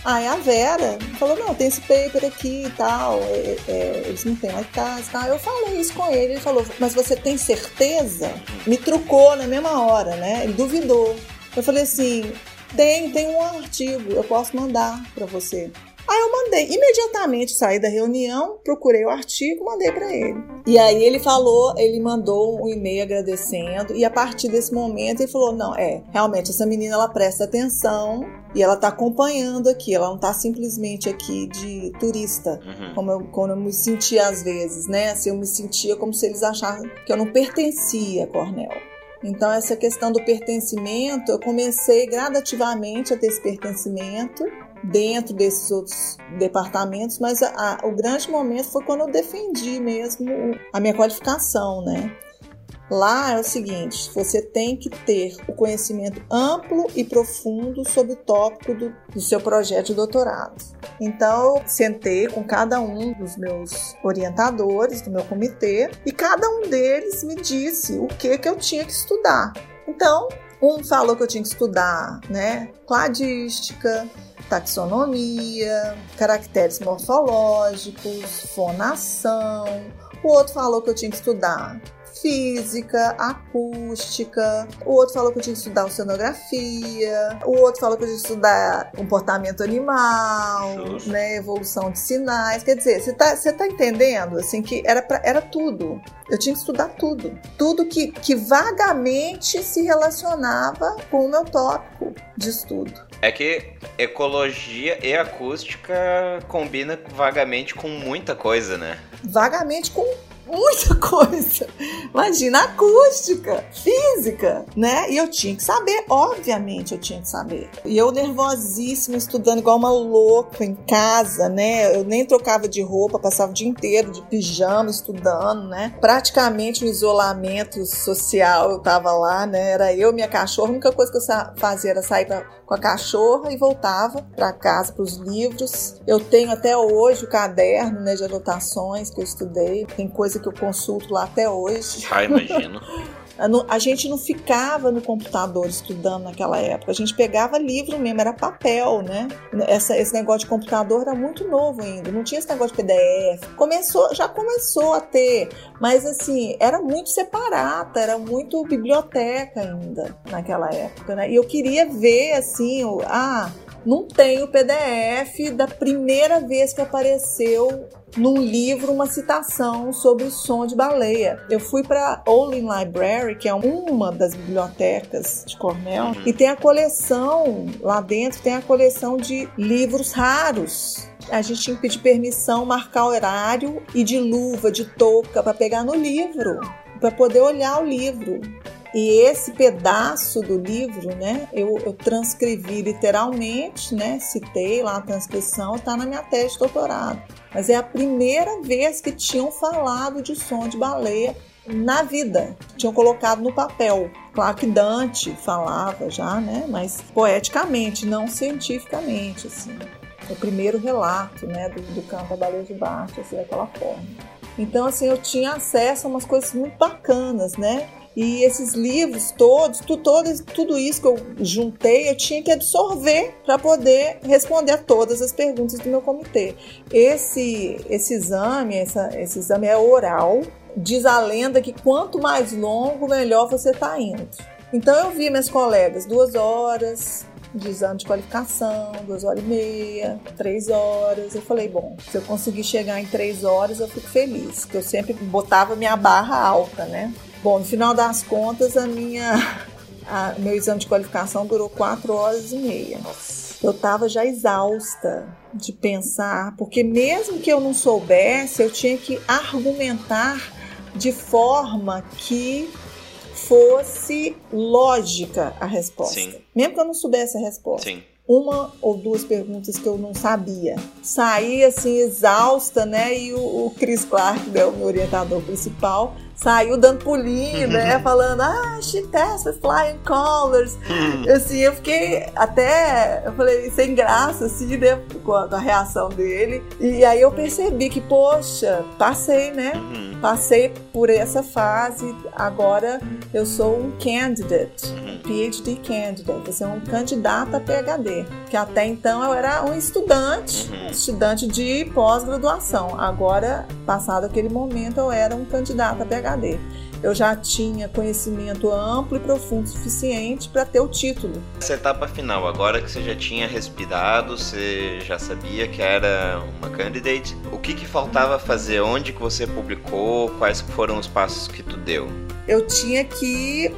Aí a Vera falou, não, tem esse paper aqui e tal, é, é, eles não têm lá em casa e tal. Eu falei isso com ele, ele falou, mas você tem certeza? Me trucou na mesma hora, né? Ele duvidou. Eu falei assim, tem, tem um artigo, eu posso mandar para você. Aí eu mandei, imediatamente saí da reunião, procurei o artigo, mandei para ele. E aí ele falou, ele mandou um e-mail agradecendo e a partir desse momento ele falou: "Não, é, realmente essa menina ela presta atenção e ela tá acompanhando aqui, ela não tá simplesmente aqui de turista, uhum. como, eu, como eu me sentia às vezes, né? Assim, eu me sentia como se eles achassem que eu não pertencia a Cornell. Então, essa questão do pertencimento, eu comecei gradativamente a ter esse pertencimento dentro desses outros departamentos, mas a, a, o grande momento foi quando eu defendi mesmo a minha qualificação, né? Lá é o seguinte: você tem que ter o conhecimento amplo e profundo sobre o tópico do, do seu projeto de doutorado. Então, eu sentei com cada um dos meus orientadores do meu comitê e cada um deles me disse o que, que eu tinha que estudar. Então, um falou que eu tinha que estudar, né, cladística, taxonomia, caracteres morfológicos, fonação. O outro falou que eu tinha que estudar física, acústica, o outro falou que eu tinha que estudar oceanografia, o outro falou que eu tinha que estudar comportamento animal, Justo. né, evolução de sinais. Quer dizer, você tá, você tá entendendo? Assim, que era, pra, era tudo. Eu tinha que estudar tudo. Tudo que, que vagamente se relacionava com o meu tópico de estudo. É que ecologia e acústica combina vagamente com muita coisa, né? Vagamente com muita coisa. Imagina acústica, física, né? E eu tinha que saber, obviamente eu tinha que saber. E eu nervosíssima, estudando igual uma louca em casa, né? Eu nem trocava de roupa, passava o dia inteiro de pijama estudando, né? Praticamente o um isolamento social eu tava lá, né? Era eu, minha cachorra, a única coisa que eu fazia era sair pra, com a cachorra e voltava para casa, para os livros. Eu tenho até hoje o caderno né, de anotações que eu estudei, tem coisa que eu consulto lá até hoje. Ah, imagino. A gente não ficava no computador estudando naquela época, a gente pegava livro mesmo, era papel, né? Essa, esse negócio de computador era muito novo ainda, não tinha esse negócio de PDF. Começou, já começou a ter, mas assim, era muito separata, era muito biblioteca ainda naquela época, né? E eu queria ver assim, o, ah, não tem o PDF da primeira vez que apareceu num livro uma citação sobre o som de baleia. Eu fui para Olin Library, que é uma das bibliotecas de Cornell, uhum. e tem a coleção lá dentro, tem a coleção de livros raros. A gente tinha que pedir permissão, marcar horário e de luva, de touca para pegar no livro, para poder olhar o livro. E esse pedaço do livro, né, eu, eu transcrevi literalmente, né, citei lá a transcrição, está na minha tese de doutorado. Mas é a primeira vez que tinham falado de som de baleia na vida, tinham colocado no papel. Claro que Dante falava já, né, mas poeticamente, não cientificamente, assim. O primeiro relato, né, do, do canto da baleia de baixo, assim, daquela forma. Então, assim, eu tinha acesso a umas coisas muito bacanas, né? E esses livros todos, tu, tudo isso que eu juntei, eu tinha que absorver para poder responder a todas as perguntas do meu comitê. Esse, esse exame, essa, esse exame é oral. Diz a lenda que quanto mais longo, melhor você está indo. Então eu vi minhas colegas duas horas, de exame de qualificação, duas horas e meia, três horas. Eu falei, bom, se eu conseguir chegar em três horas, eu fico feliz, porque eu sempre botava minha barra alta, né? Bom, no final das contas, a minha, a, meu exame de qualificação durou quatro horas e meia. Eu estava já exausta de pensar, porque mesmo que eu não soubesse, eu tinha que argumentar de forma que fosse lógica a resposta. Sim. Mesmo que eu não soubesse a resposta. Sim uma ou duas perguntas que eu não sabia. Saí assim exausta, né? E o, o Chris Clark, né, o meu orientador principal, saiu dando pulinho, né? Uhum. Falando, ah, she tested flying colors. Uhum. Assim, eu fiquei até, eu falei, sem graça, assim, né? Com a, com a, reação dele. E aí eu percebi que, poxa, passei, né? Uhum. Passei por essa fase. Agora eu sou um candidate, PhD candidate. Você é um candidato a PhD. Que até então eu era um estudante, estudante de pós-graduação. Agora, passado aquele momento, eu era um candidato a PhD. PhD. Eu já tinha conhecimento amplo e profundo suficiente para ter o título. Essa etapa final, agora que você já tinha respirado, você já sabia que era uma candidate, o que, que faltava fazer? Onde que você publicou? Quais foram os passos que tu deu? Eu tinha que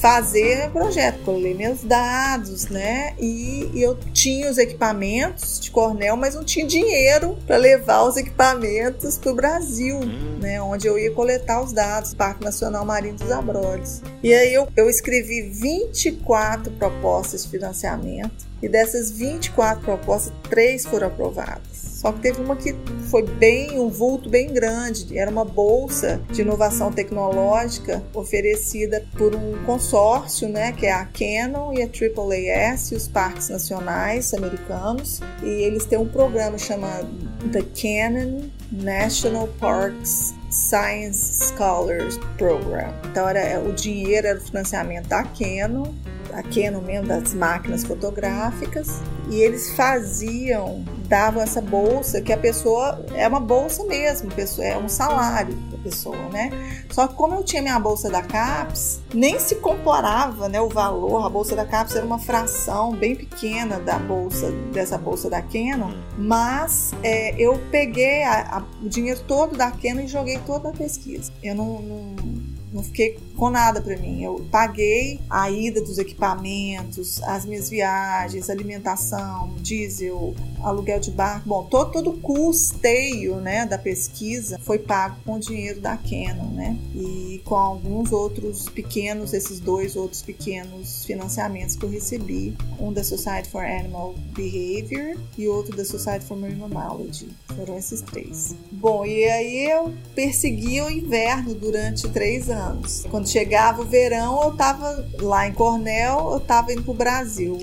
fazer projeto, colei meus dados, né? E, e, eu tinha os equipamentos de Cornell, mas não tinha dinheiro para levar os equipamentos para o Brasil, hum. né? Onde eu ia coletar os dados, Parque Nacional Marinho dos Abrolhos. E aí eu, eu escrevi 24 propostas de financiamento e dessas 24 propostas, três foram aprovadas. Só que teve uma que foi bem, um vulto bem grande. Era uma bolsa de inovação tecnológica oferecida por um consórcio, né, que é a Canon e a AAAS e os parques nacionais americanos. E eles têm um programa chamado The Canon National Parks Science Scholars Program. Então era o dinheiro era o financiamento da Canon a Canon mesmo, das máquinas fotográficas, e eles faziam, davam essa bolsa, que a pessoa, é uma bolsa mesmo, é um salário pessoa, né? Só que como eu tinha minha bolsa da CAPES, nem se comparava né, o valor, a bolsa da CAPES era uma fração bem pequena da bolsa, dessa bolsa da Canon, mas é, eu peguei a, a, o dinheiro todo da Canon e joguei toda a pesquisa. Eu não, não não fiquei com nada para mim. Eu paguei a ida dos equipamentos, as minhas viagens, alimentação, diesel, aluguel de barco. Bom, todo, todo o custeio né, da pesquisa foi pago com o dinheiro da Canon, né? E com alguns outros pequenos, esses dois outros pequenos financiamentos que eu recebi. Um da Society for Animal Behavior e outro da Society for Marine Mammalogy. Foram esses três. Bom, e aí eu persegui o inverno durante três anos. Quando chegava o verão, eu estava lá em Cornell, eu estava indo para o Brasil.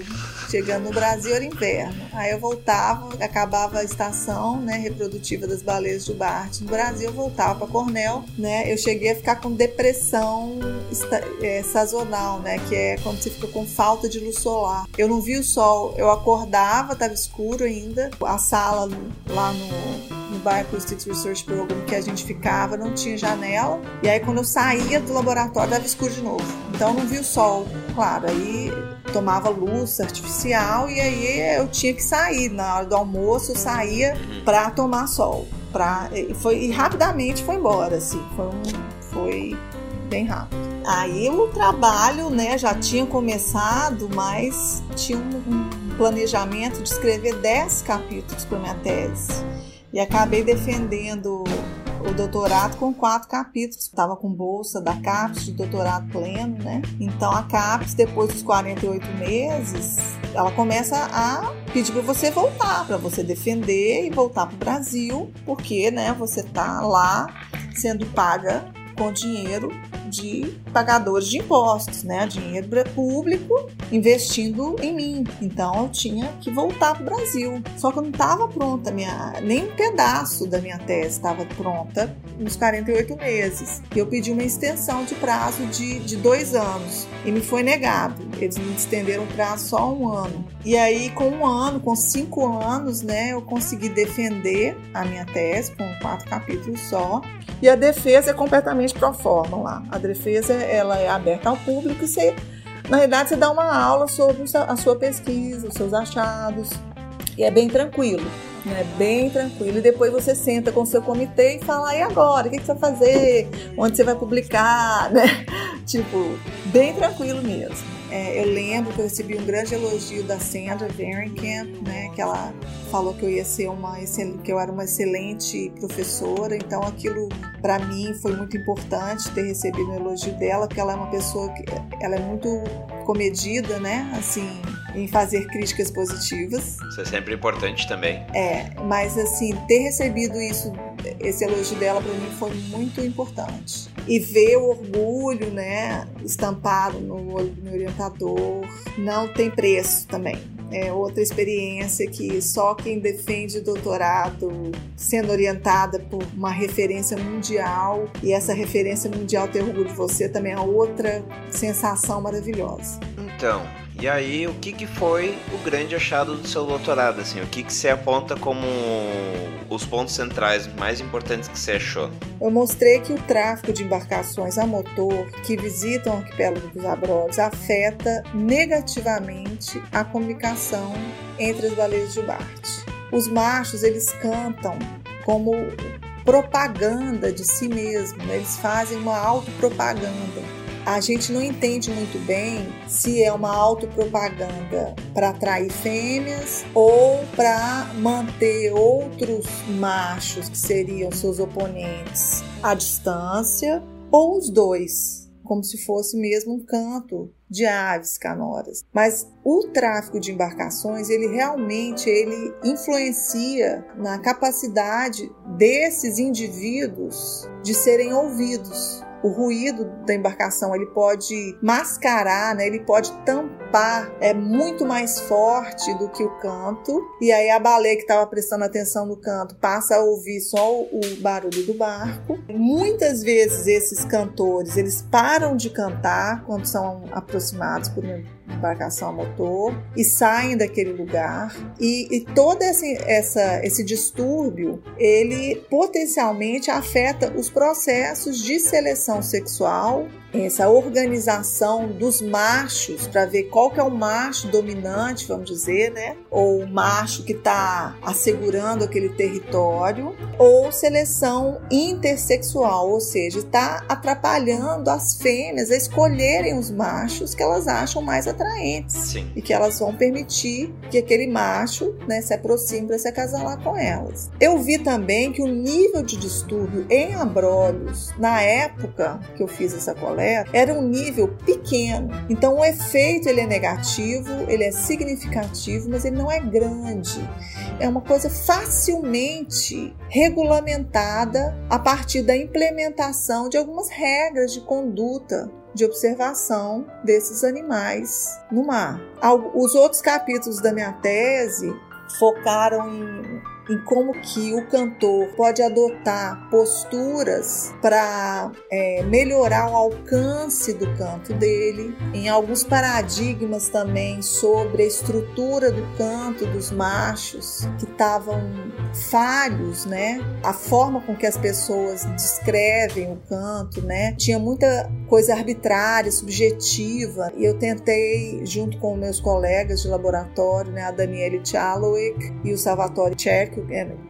Chegando no Brasil era inverno. Aí eu voltava, acabava a estação né, reprodutiva das baleias de Bart. No Brasil eu voltava para Cornell, né? Eu cheguei a ficar com depressão é, sazonal, né? Que é quando você fica com falta de luz solar. Eu não vi o sol, eu acordava, estava escuro ainda. A sala lá no no Bioacoustics Research Program que a gente ficava, não tinha janela. E aí quando eu saía do laboratório, dava escuro de novo. Então não via o sol, claro. Aí tomava luz artificial e aí eu tinha que sair. Na hora do almoço eu saía para tomar sol. Pra, e, foi, e rapidamente foi embora, assim. Foi, um, foi bem rápido. Aí o trabalho, né, já tinha começado, mas tinha um, um planejamento de escrever 10 capítulos para minha tese e acabei defendendo o doutorado com quatro capítulos. Estava com bolsa da CAPES de doutorado pleno, né? Então a CAPES, depois dos 48 meses, ela começa a pedir para você voltar, para você defender e voltar para o Brasil, porque, né, você tá lá sendo paga com dinheiro de pagadores de impostos, né? Dinheiro público investindo em mim. Então eu tinha que voltar para o Brasil. Só que eu não estava pronta, minha, nem um pedaço da minha tese estava pronta nos 48 meses. Eu pedi uma extensão de prazo de, de dois anos e me foi negado. Eles me estenderam o prazo só um ano. E aí, com um ano, com cinco anos, né, eu consegui defender a minha tese com quatro capítulos só. E a defesa é completamente pro forma lá. A defesa ela é aberta ao público e você, na verdade, você dá uma aula sobre a sua pesquisa, os seus achados. E é bem tranquilo, né? Bem tranquilo. E depois você senta com o seu comitê e fala, e agora? O que você vai fazer? Onde você vai publicar? Né? Tipo, bem tranquilo mesmo. É, eu lembro que eu recebi um grande elogio da Sandra Verenkamp, né, que ela falou que eu ia ser uma que eu era uma excelente professora, então aquilo para mim foi muito importante ter recebido um elogio dela, porque ela é uma pessoa que ela é muito comedida, né, assim, em fazer críticas positivas. Isso é sempre importante também. É, mas assim, ter recebido isso, esse elogio dela para mim foi muito importante. E ver o orgulho, né, estampado no olho do meu orientador, não tem preço também. É outra experiência que só quem defende doutorado sendo orientada por uma referência mundial e essa referência mundial ter orgulho de você também é outra sensação maravilhosa. Então, e aí, o que, que foi o grande achado do seu doutorado? Assim, o que, que você aponta como os pontos centrais mais importantes que você achou? Eu mostrei que o tráfego de embarcações a motor que visitam o arquipélago dos Abrolhos afeta negativamente a comunicação entre as baleias de Bart. Os machos, eles cantam como propaganda de si mesmos, né? eles fazem uma autopropaganda a gente não entende muito bem se é uma autopropaganda para atrair fêmeas ou para manter outros machos que seriam seus oponentes à distância, ou os dois, como se fosse mesmo um canto de aves canoras. Mas o tráfico de embarcações, ele realmente ele influencia na capacidade desses indivíduos de serem ouvidos o ruído da embarcação ele pode mascarar, né? ele pode tampar, é muito mais forte do que o canto. E aí a baleia que estava prestando atenção no canto passa a ouvir só o barulho do barco. Muitas vezes esses cantores eles param de cantar quando são aproximados por embarcação a motor e saem daquele lugar. E, e todo essa, esse distúrbio ele potencialmente afeta os processos de seleção sexual essa organização dos machos para ver qual que é o macho dominante, vamos dizer, né? Ou o macho que está assegurando aquele território, ou seleção intersexual, ou seja, está atrapalhando as fêmeas a escolherem os machos que elas acham mais atraentes Sim. e que elas vão permitir que aquele macho, né, se aproxime para se acasalar com elas. Eu vi também que o nível de distúrbio em abrolhos na época que eu fiz essa coleta era um nível pequeno. Então o efeito ele é negativo, ele é significativo, mas ele não é grande. É uma coisa facilmente regulamentada a partir da implementação de algumas regras de conduta de observação desses animais no mar. Os outros capítulos da minha tese focaram em em como que o cantor pode adotar posturas para é, melhorar o alcance do canto dele, em alguns paradigmas também sobre a estrutura do canto dos machos que estavam falhos, né? A forma com que as pessoas descrevem o canto, né? Tinha muita coisa arbitrária, subjetiva, e eu tentei, junto com meus colegas de laboratório, né, a Daniele Chalowick e o Salvatore Check,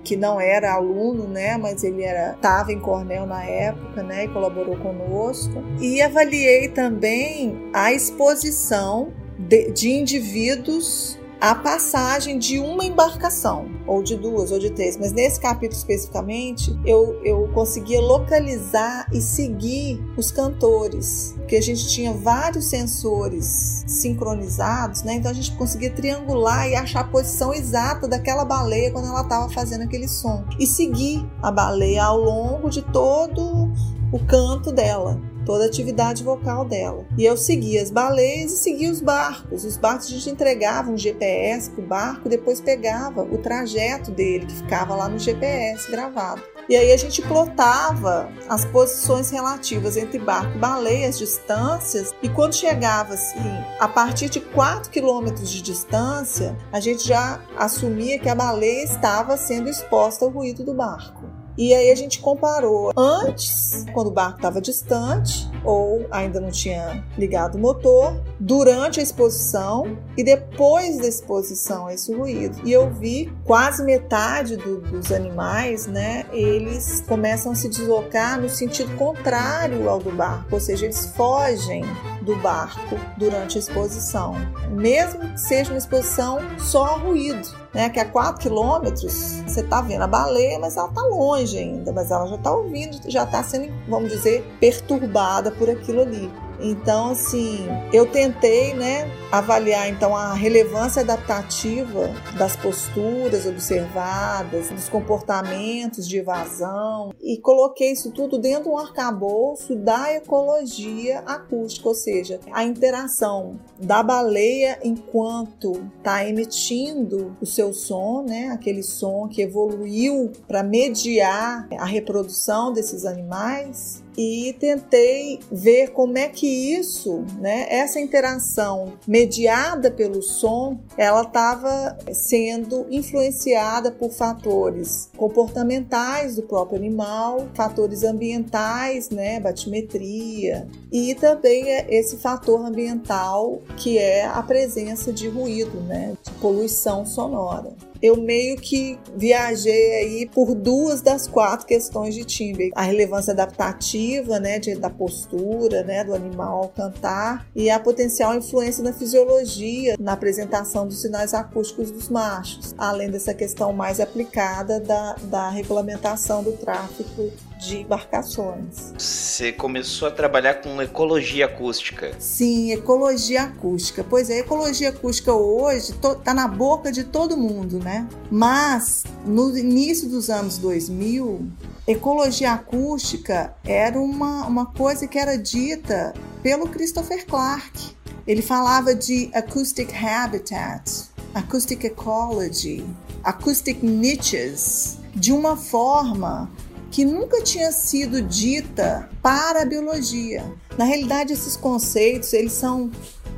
que não era aluno, né, mas ele era estava em Cornell na época, né, e colaborou conosco. E avaliei também a exposição de, de indivíduos a passagem de uma embarcação, ou de duas, ou de três, mas nesse capítulo especificamente eu, eu conseguia localizar e seguir os cantores, porque a gente tinha vários sensores sincronizados, né? Então a gente conseguia triangular e achar a posição exata daquela baleia quando ela estava fazendo aquele som e seguir a baleia ao longo de todo o canto dela toda a atividade vocal dela. E eu seguia as baleias e seguia os barcos. Os barcos a gente entregava um GPS para o barco, depois pegava o trajeto dele, que ficava lá no GPS gravado. E aí a gente plotava as posições relativas entre barco e baleia, as distâncias, e quando chegava assim, a partir de 4 quilômetros de distância, a gente já assumia que a baleia estava sendo exposta ao ruído do barco. E aí a gente comparou antes, quando o barco estava distante ou ainda não tinha ligado o motor, durante a exposição e depois da exposição a esse ruído. E eu vi quase metade do, dos animais, né? Eles começam a se deslocar no sentido contrário ao do barco, ou seja, eles fogem do barco durante a exposição, mesmo que seja uma exposição só a ruído né, que a 4 quilômetros você está vendo a baleia, mas ela está longe ainda, mas ela já está ouvindo, já está sendo, vamos dizer, perturbada por aquilo ali. Então, assim, eu tentei, né, avaliar então a relevância adaptativa das posturas observadas, dos comportamentos de evasão e coloquei isso tudo dentro de um arcabouço da ecologia acústica, ou seja, a interação da baleia enquanto está emitindo o seu som, né, aquele som que evoluiu para mediar a reprodução desses animais e tentei ver como é que isso, né, essa interação mediada pelo som, ela estava sendo influenciada por fatores comportamentais do próprio animal, fatores ambientais, né, batimetria, e também esse fator ambiental que é a presença de ruído, né, de poluição sonora. Eu meio que viajei aí por duas das quatro questões de timbre. A relevância adaptativa, né, de, da postura, né, do animal ao cantar e a potencial influência na fisiologia, na apresentação dos sinais acústicos dos machos, além dessa questão mais aplicada da, da regulamentação do tráfego de embarcações. Você começou a trabalhar com ecologia acústica. Sim, ecologia acústica. Pois é, ecologia acústica hoje está na boca de todo mundo, né? Mas no início dos anos 2000, ecologia acústica era uma, uma coisa que era dita pelo Christopher Clark. Ele falava de acoustic habitat, acoustic ecology, acoustic niches, de uma forma que nunca tinha sido dita para a biologia. Na realidade, esses conceitos eles são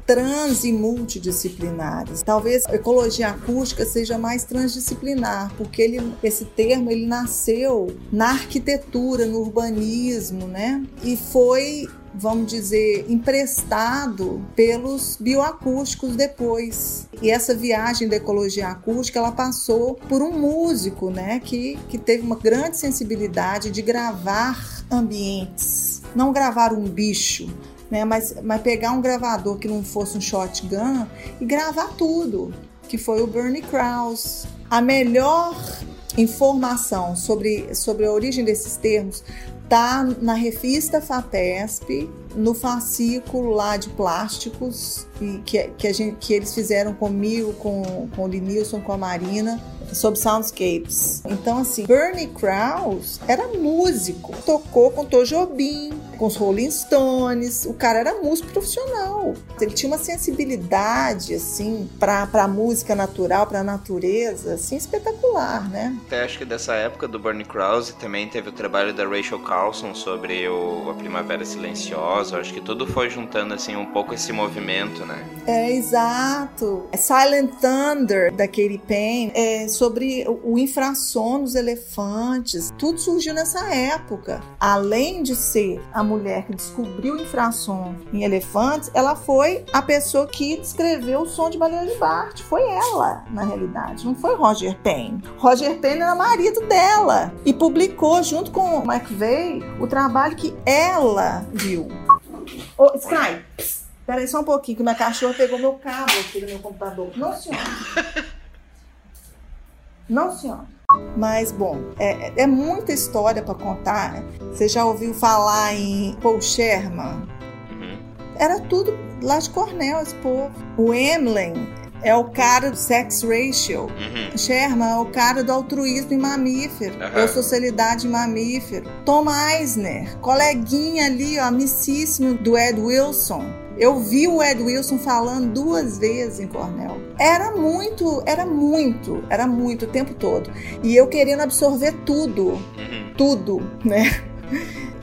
trans e multidisciplinares. Talvez a ecologia acústica seja mais transdisciplinar, porque ele, esse termo ele nasceu na arquitetura, no urbanismo, né? E foi vamos dizer, emprestado pelos bioacústicos depois. E essa viagem da ecologia acústica, ela passou por um músico, né, que, que teve uma grande sensibilidade de gravar ambientes, não gravar um bicho, né, mas, mas pegar um gravador que não fosse um shotgun e gravar tudo, que foi o Bernie Krause. A melhor informação sobre, sobre a origem desses termos tá na revista FAPESP, no fascículo lá de plásticos que, que, gente, que eles fizeram comigo, com, com o Linilson, com a Marina, sobre soundscapes. Então, assim, Bernie Krause era músico, tocou com Tojobim, com os Rolling Stones. O cara era músico profissional. Ele tinha uma sensibilidade, assim, para a música natural, para a natureza, assim, espetacular, né? Até acho que dessa época do Bernie Krause também teve o trabalho da Rachel Carlson sobre o, a Primavera Silenciosa. Acho que tudo foi juntando, assim, um pouco esse movimento, né? É, exato. Silent Thunder, da Katy Payne, é sobre o infrassom nos elefantes. Tudo surgiu nessa época. Além de ser a mulher que descobriu o infrassom em elefantes, ela foi a pessoa que descreveu o som de baleia de Bart. Foi ela, na realidade, não foi Roger Payne. Roger Payne era marido dela e publicou junto com o McVeigh o trabalho que ela viu. Oh, Sky, peraí só um pouquinho, que minha cachorra pegou meu cabo aqui no meu computador. Não, senhora. Não, senhora. Mas, bom, é, é muita história para contar. Você já ouviu falar em Paul Sherman? Uhum. Era tudo lá de Cornell, esse povo. O Emlen é o cara do sex ratio. Uhum. Sherman é o cara do altruísmo em mamífero, uhum. da socialidade em mamífero. Tom Eisner, coleguinha ali, ó, amicíssimo do Ed Wilson eu vi o Ed Wilson falando duas vezes em Cornell. Era muito, era muito, era muito o tempo todo. E eu querendo absorver tudo, uhum. tudo, né?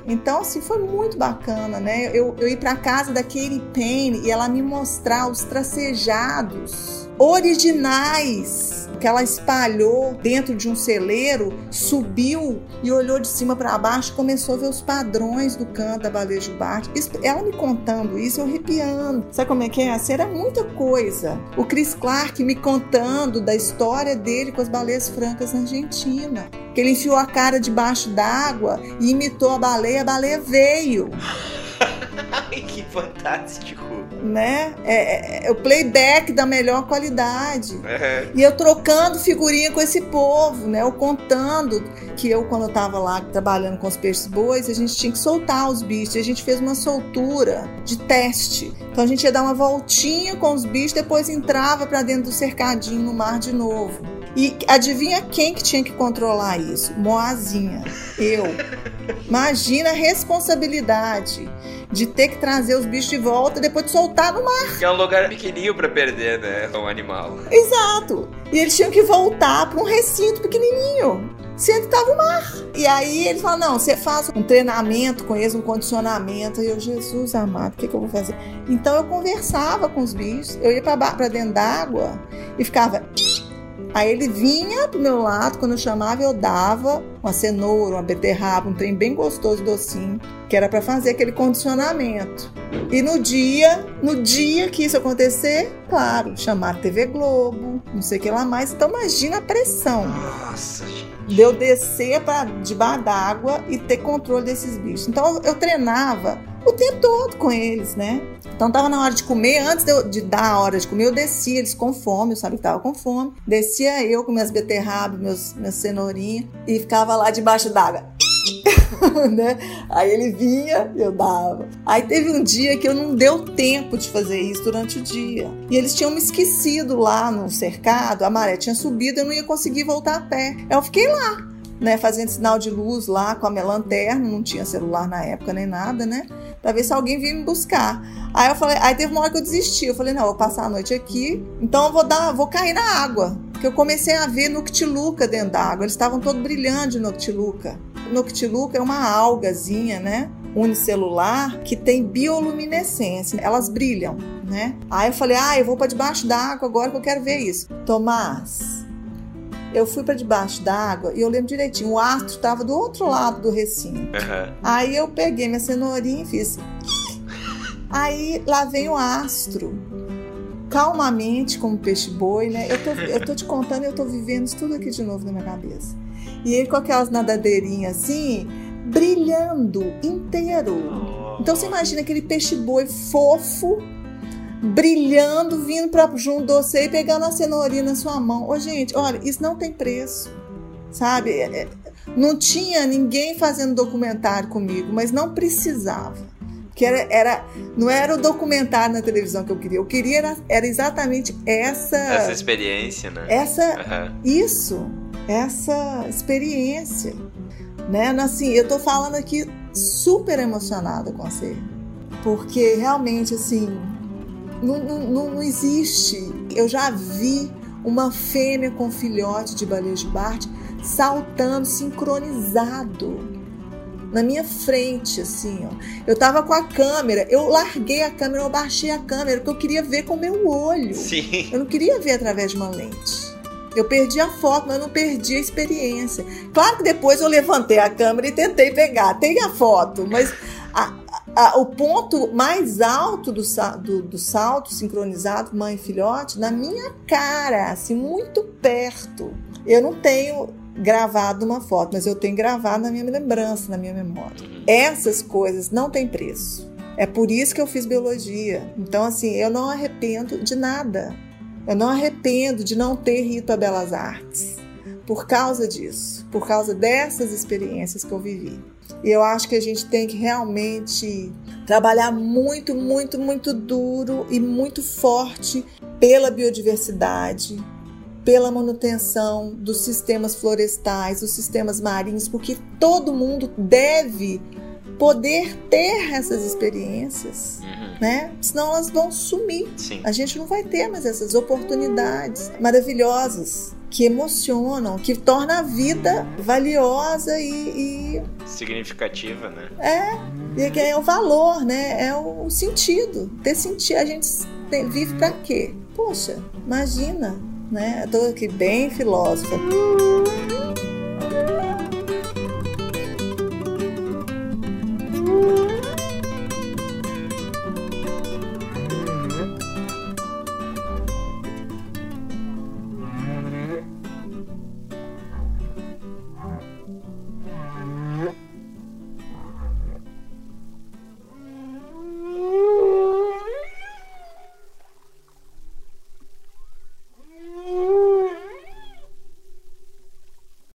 Então, assim, foi muito bacana, né? Eu, eu ir para casa da Katie Payne e ela me mostrar os tracejados originais que ela espalhou dentro de um celeiro, subiu e olhou de cima para baixo, começou a ver os padrões do canto da baleia jubarte. Ela me contando isso, eu arrepiando. Sabe como é que é? Assim, era muita coisa. O Chris Clark me contando da história dele com as baleias francas na Argentina. Que ele enfiou a cara debaixo d'água e imitou a baleia, a baleia veio. que fantástico! Né? É, é, é, o playback da melhor qualidade. Uhum. E eu trocando figurinha com esse povo, né? Eu contando que eu, quando eu tava lá trabalhando com os peixes bois, a gente tinha que soltar os bichos. E a gente fez uma soltura de teste. Então a gente ia dar uma voltinha com os bichos, depois entrava para dentro do cercadinho no mar de novo. E adivinha quem que tinha que controlar isso? Moazinha. Eu. Imagina a responsabilidade de ter que trazer os bichos de volta e depois de soltar no mar. Que é um lugar pequenininho para perder, né? Um animal. Exato. E eles tinham que voltar para um recinto pequenininho. Sendo que tava o mar. E aí eles falam: não, você faz um treinamento com eles, um condicionamento. E eu, Jesus amado, o que, que eu vou fazer? Então eu conversava com os bichos, eu ia para dentro d'água e ficava. Aí ele vinha pro meu lado, quando eu chamava, eu dava uma cenoura, uma beterraba, um trem bem gostoso, docinho, que era para fazer aquele condicionamento. E no dia, no dia que isso acontecer, claro, chamar TV Globo, não sei o que lá mais. Então imagina a pressão. Nossa, gente. De eu descer para debaixo d'água e ter controle desses bichos. Então eu treinava o tempo todo com eles, né? Então tava na hora de comer, antes de, eu, de, dar a hora de comer, eu descia eles com fome, eu sabia que tava com fome. Descia eu com minhas beterrabas, meus, minhas cenourinhas e ficava lá debaixo d'água. né? Aí ele vinha, eu dava. Aí teve um dia que eu não deu tempo de fazer isso durante o dia. E eles tinham me esquecido lá no cercado, a maré tinha subido, eu não ia conseguir voltar a pé. Eu fiquei lá, né, fazendo sinal de luz lá com a minha lanterna, não tinha celular na época nem nada, né? Pra ver se alguém vinha me buscar. Aí eu falei, aí teve uma hora que eu desisti. Eu falei, não, vou passar a noite aqui, então eu vou dar, vou cair na água. Porque eu comecei a ver Noctiluca dentro da água. Eles estavam todos brilhando de Noctiluca. Noctiluca é uma algazinha, né? Unicelular que tem bioluminescência. Elas brilham, né? Aí eu falei, ah, eu vou para debaixo da água agora que eu quero ver isso. Tomás, eu fui para debaixo da água e eu lembro direitinho, o astro estava do outro lado do recinto. Uhum. Aí eu peguei minha cenourinha e fiz. Aí lá vem o astro calmamente como peixe-boi, né? Eu tô, eu tô te contando eu tô vivendo isso tudo aqui de novo na minha cabeça. E ele com aquelas nadadeirinhas assim, brilhando inteiro. Então você imagina aquele peixe-boi fofo, brilhando, vindo para junto de você e pegando a cenourinha na sua mão. Ô, gente, olha, isso não tem preço, sabe? É, é, não tinha ninguém fazendo documentário comigo, mas não precisava que era, era, não era o documentário na televisão que eu queria. Eu queria era, era exatamente essa essa experiência, né? Essa uhum. isso, essa experiência, né? Assim, eu tô falando aqui super emocionada com você, porque realmente assim não, não, não existe. Eu já vi uma fêmea com filhote de baleia de Bart saltando sincronizado na minha frente, assim, ó. Eu tava com a câmera, eu larguei a câmera, eu baixei a câmera, porque eu queria ver com o meu olho. Sim. Eu não queria ver através de uma lente. Eu perdi a foto, mas eu não perdi a experiência. Claro que depois eu levantei a câmera e tentei pegar. Tem a foto, mas a, a, o ponto mais alto do, do, do, salto sincronizado, mãe e filhote, na minha cara, assim, muito perto. Eu não tenho gravado uma foto, mas eu tenho gravado na minha lembrança, na minha memória. Essas coisas não têm preço. É por isso que eu fiz biologia. Então, assim, eu não arrependo de nada. Eu não arrependo de não ter ido para Belas Artes. Por causa disso, por causa dessas experiências que eu vivi. E eu acho que a gente tem que realmente trabalhar muito, muito, muito duro e muito forte pela biodiversidade, pela manutenção dos sistemas florestais, dos sistemas marinhos, porque todo mundo deve poder ter essas experiências, uhum. né? Senão elas vão sumir. Sim. A gente não vai ter mais essas oportunidades maravilhosas que emocionam, que torna a vida valiosa e, e... significativa, né? É, e que é o valor, né? É o sentido. Ter sentido. A gente vive para quê? Poxa, imagina né? Eu tô aqui bem filósofa.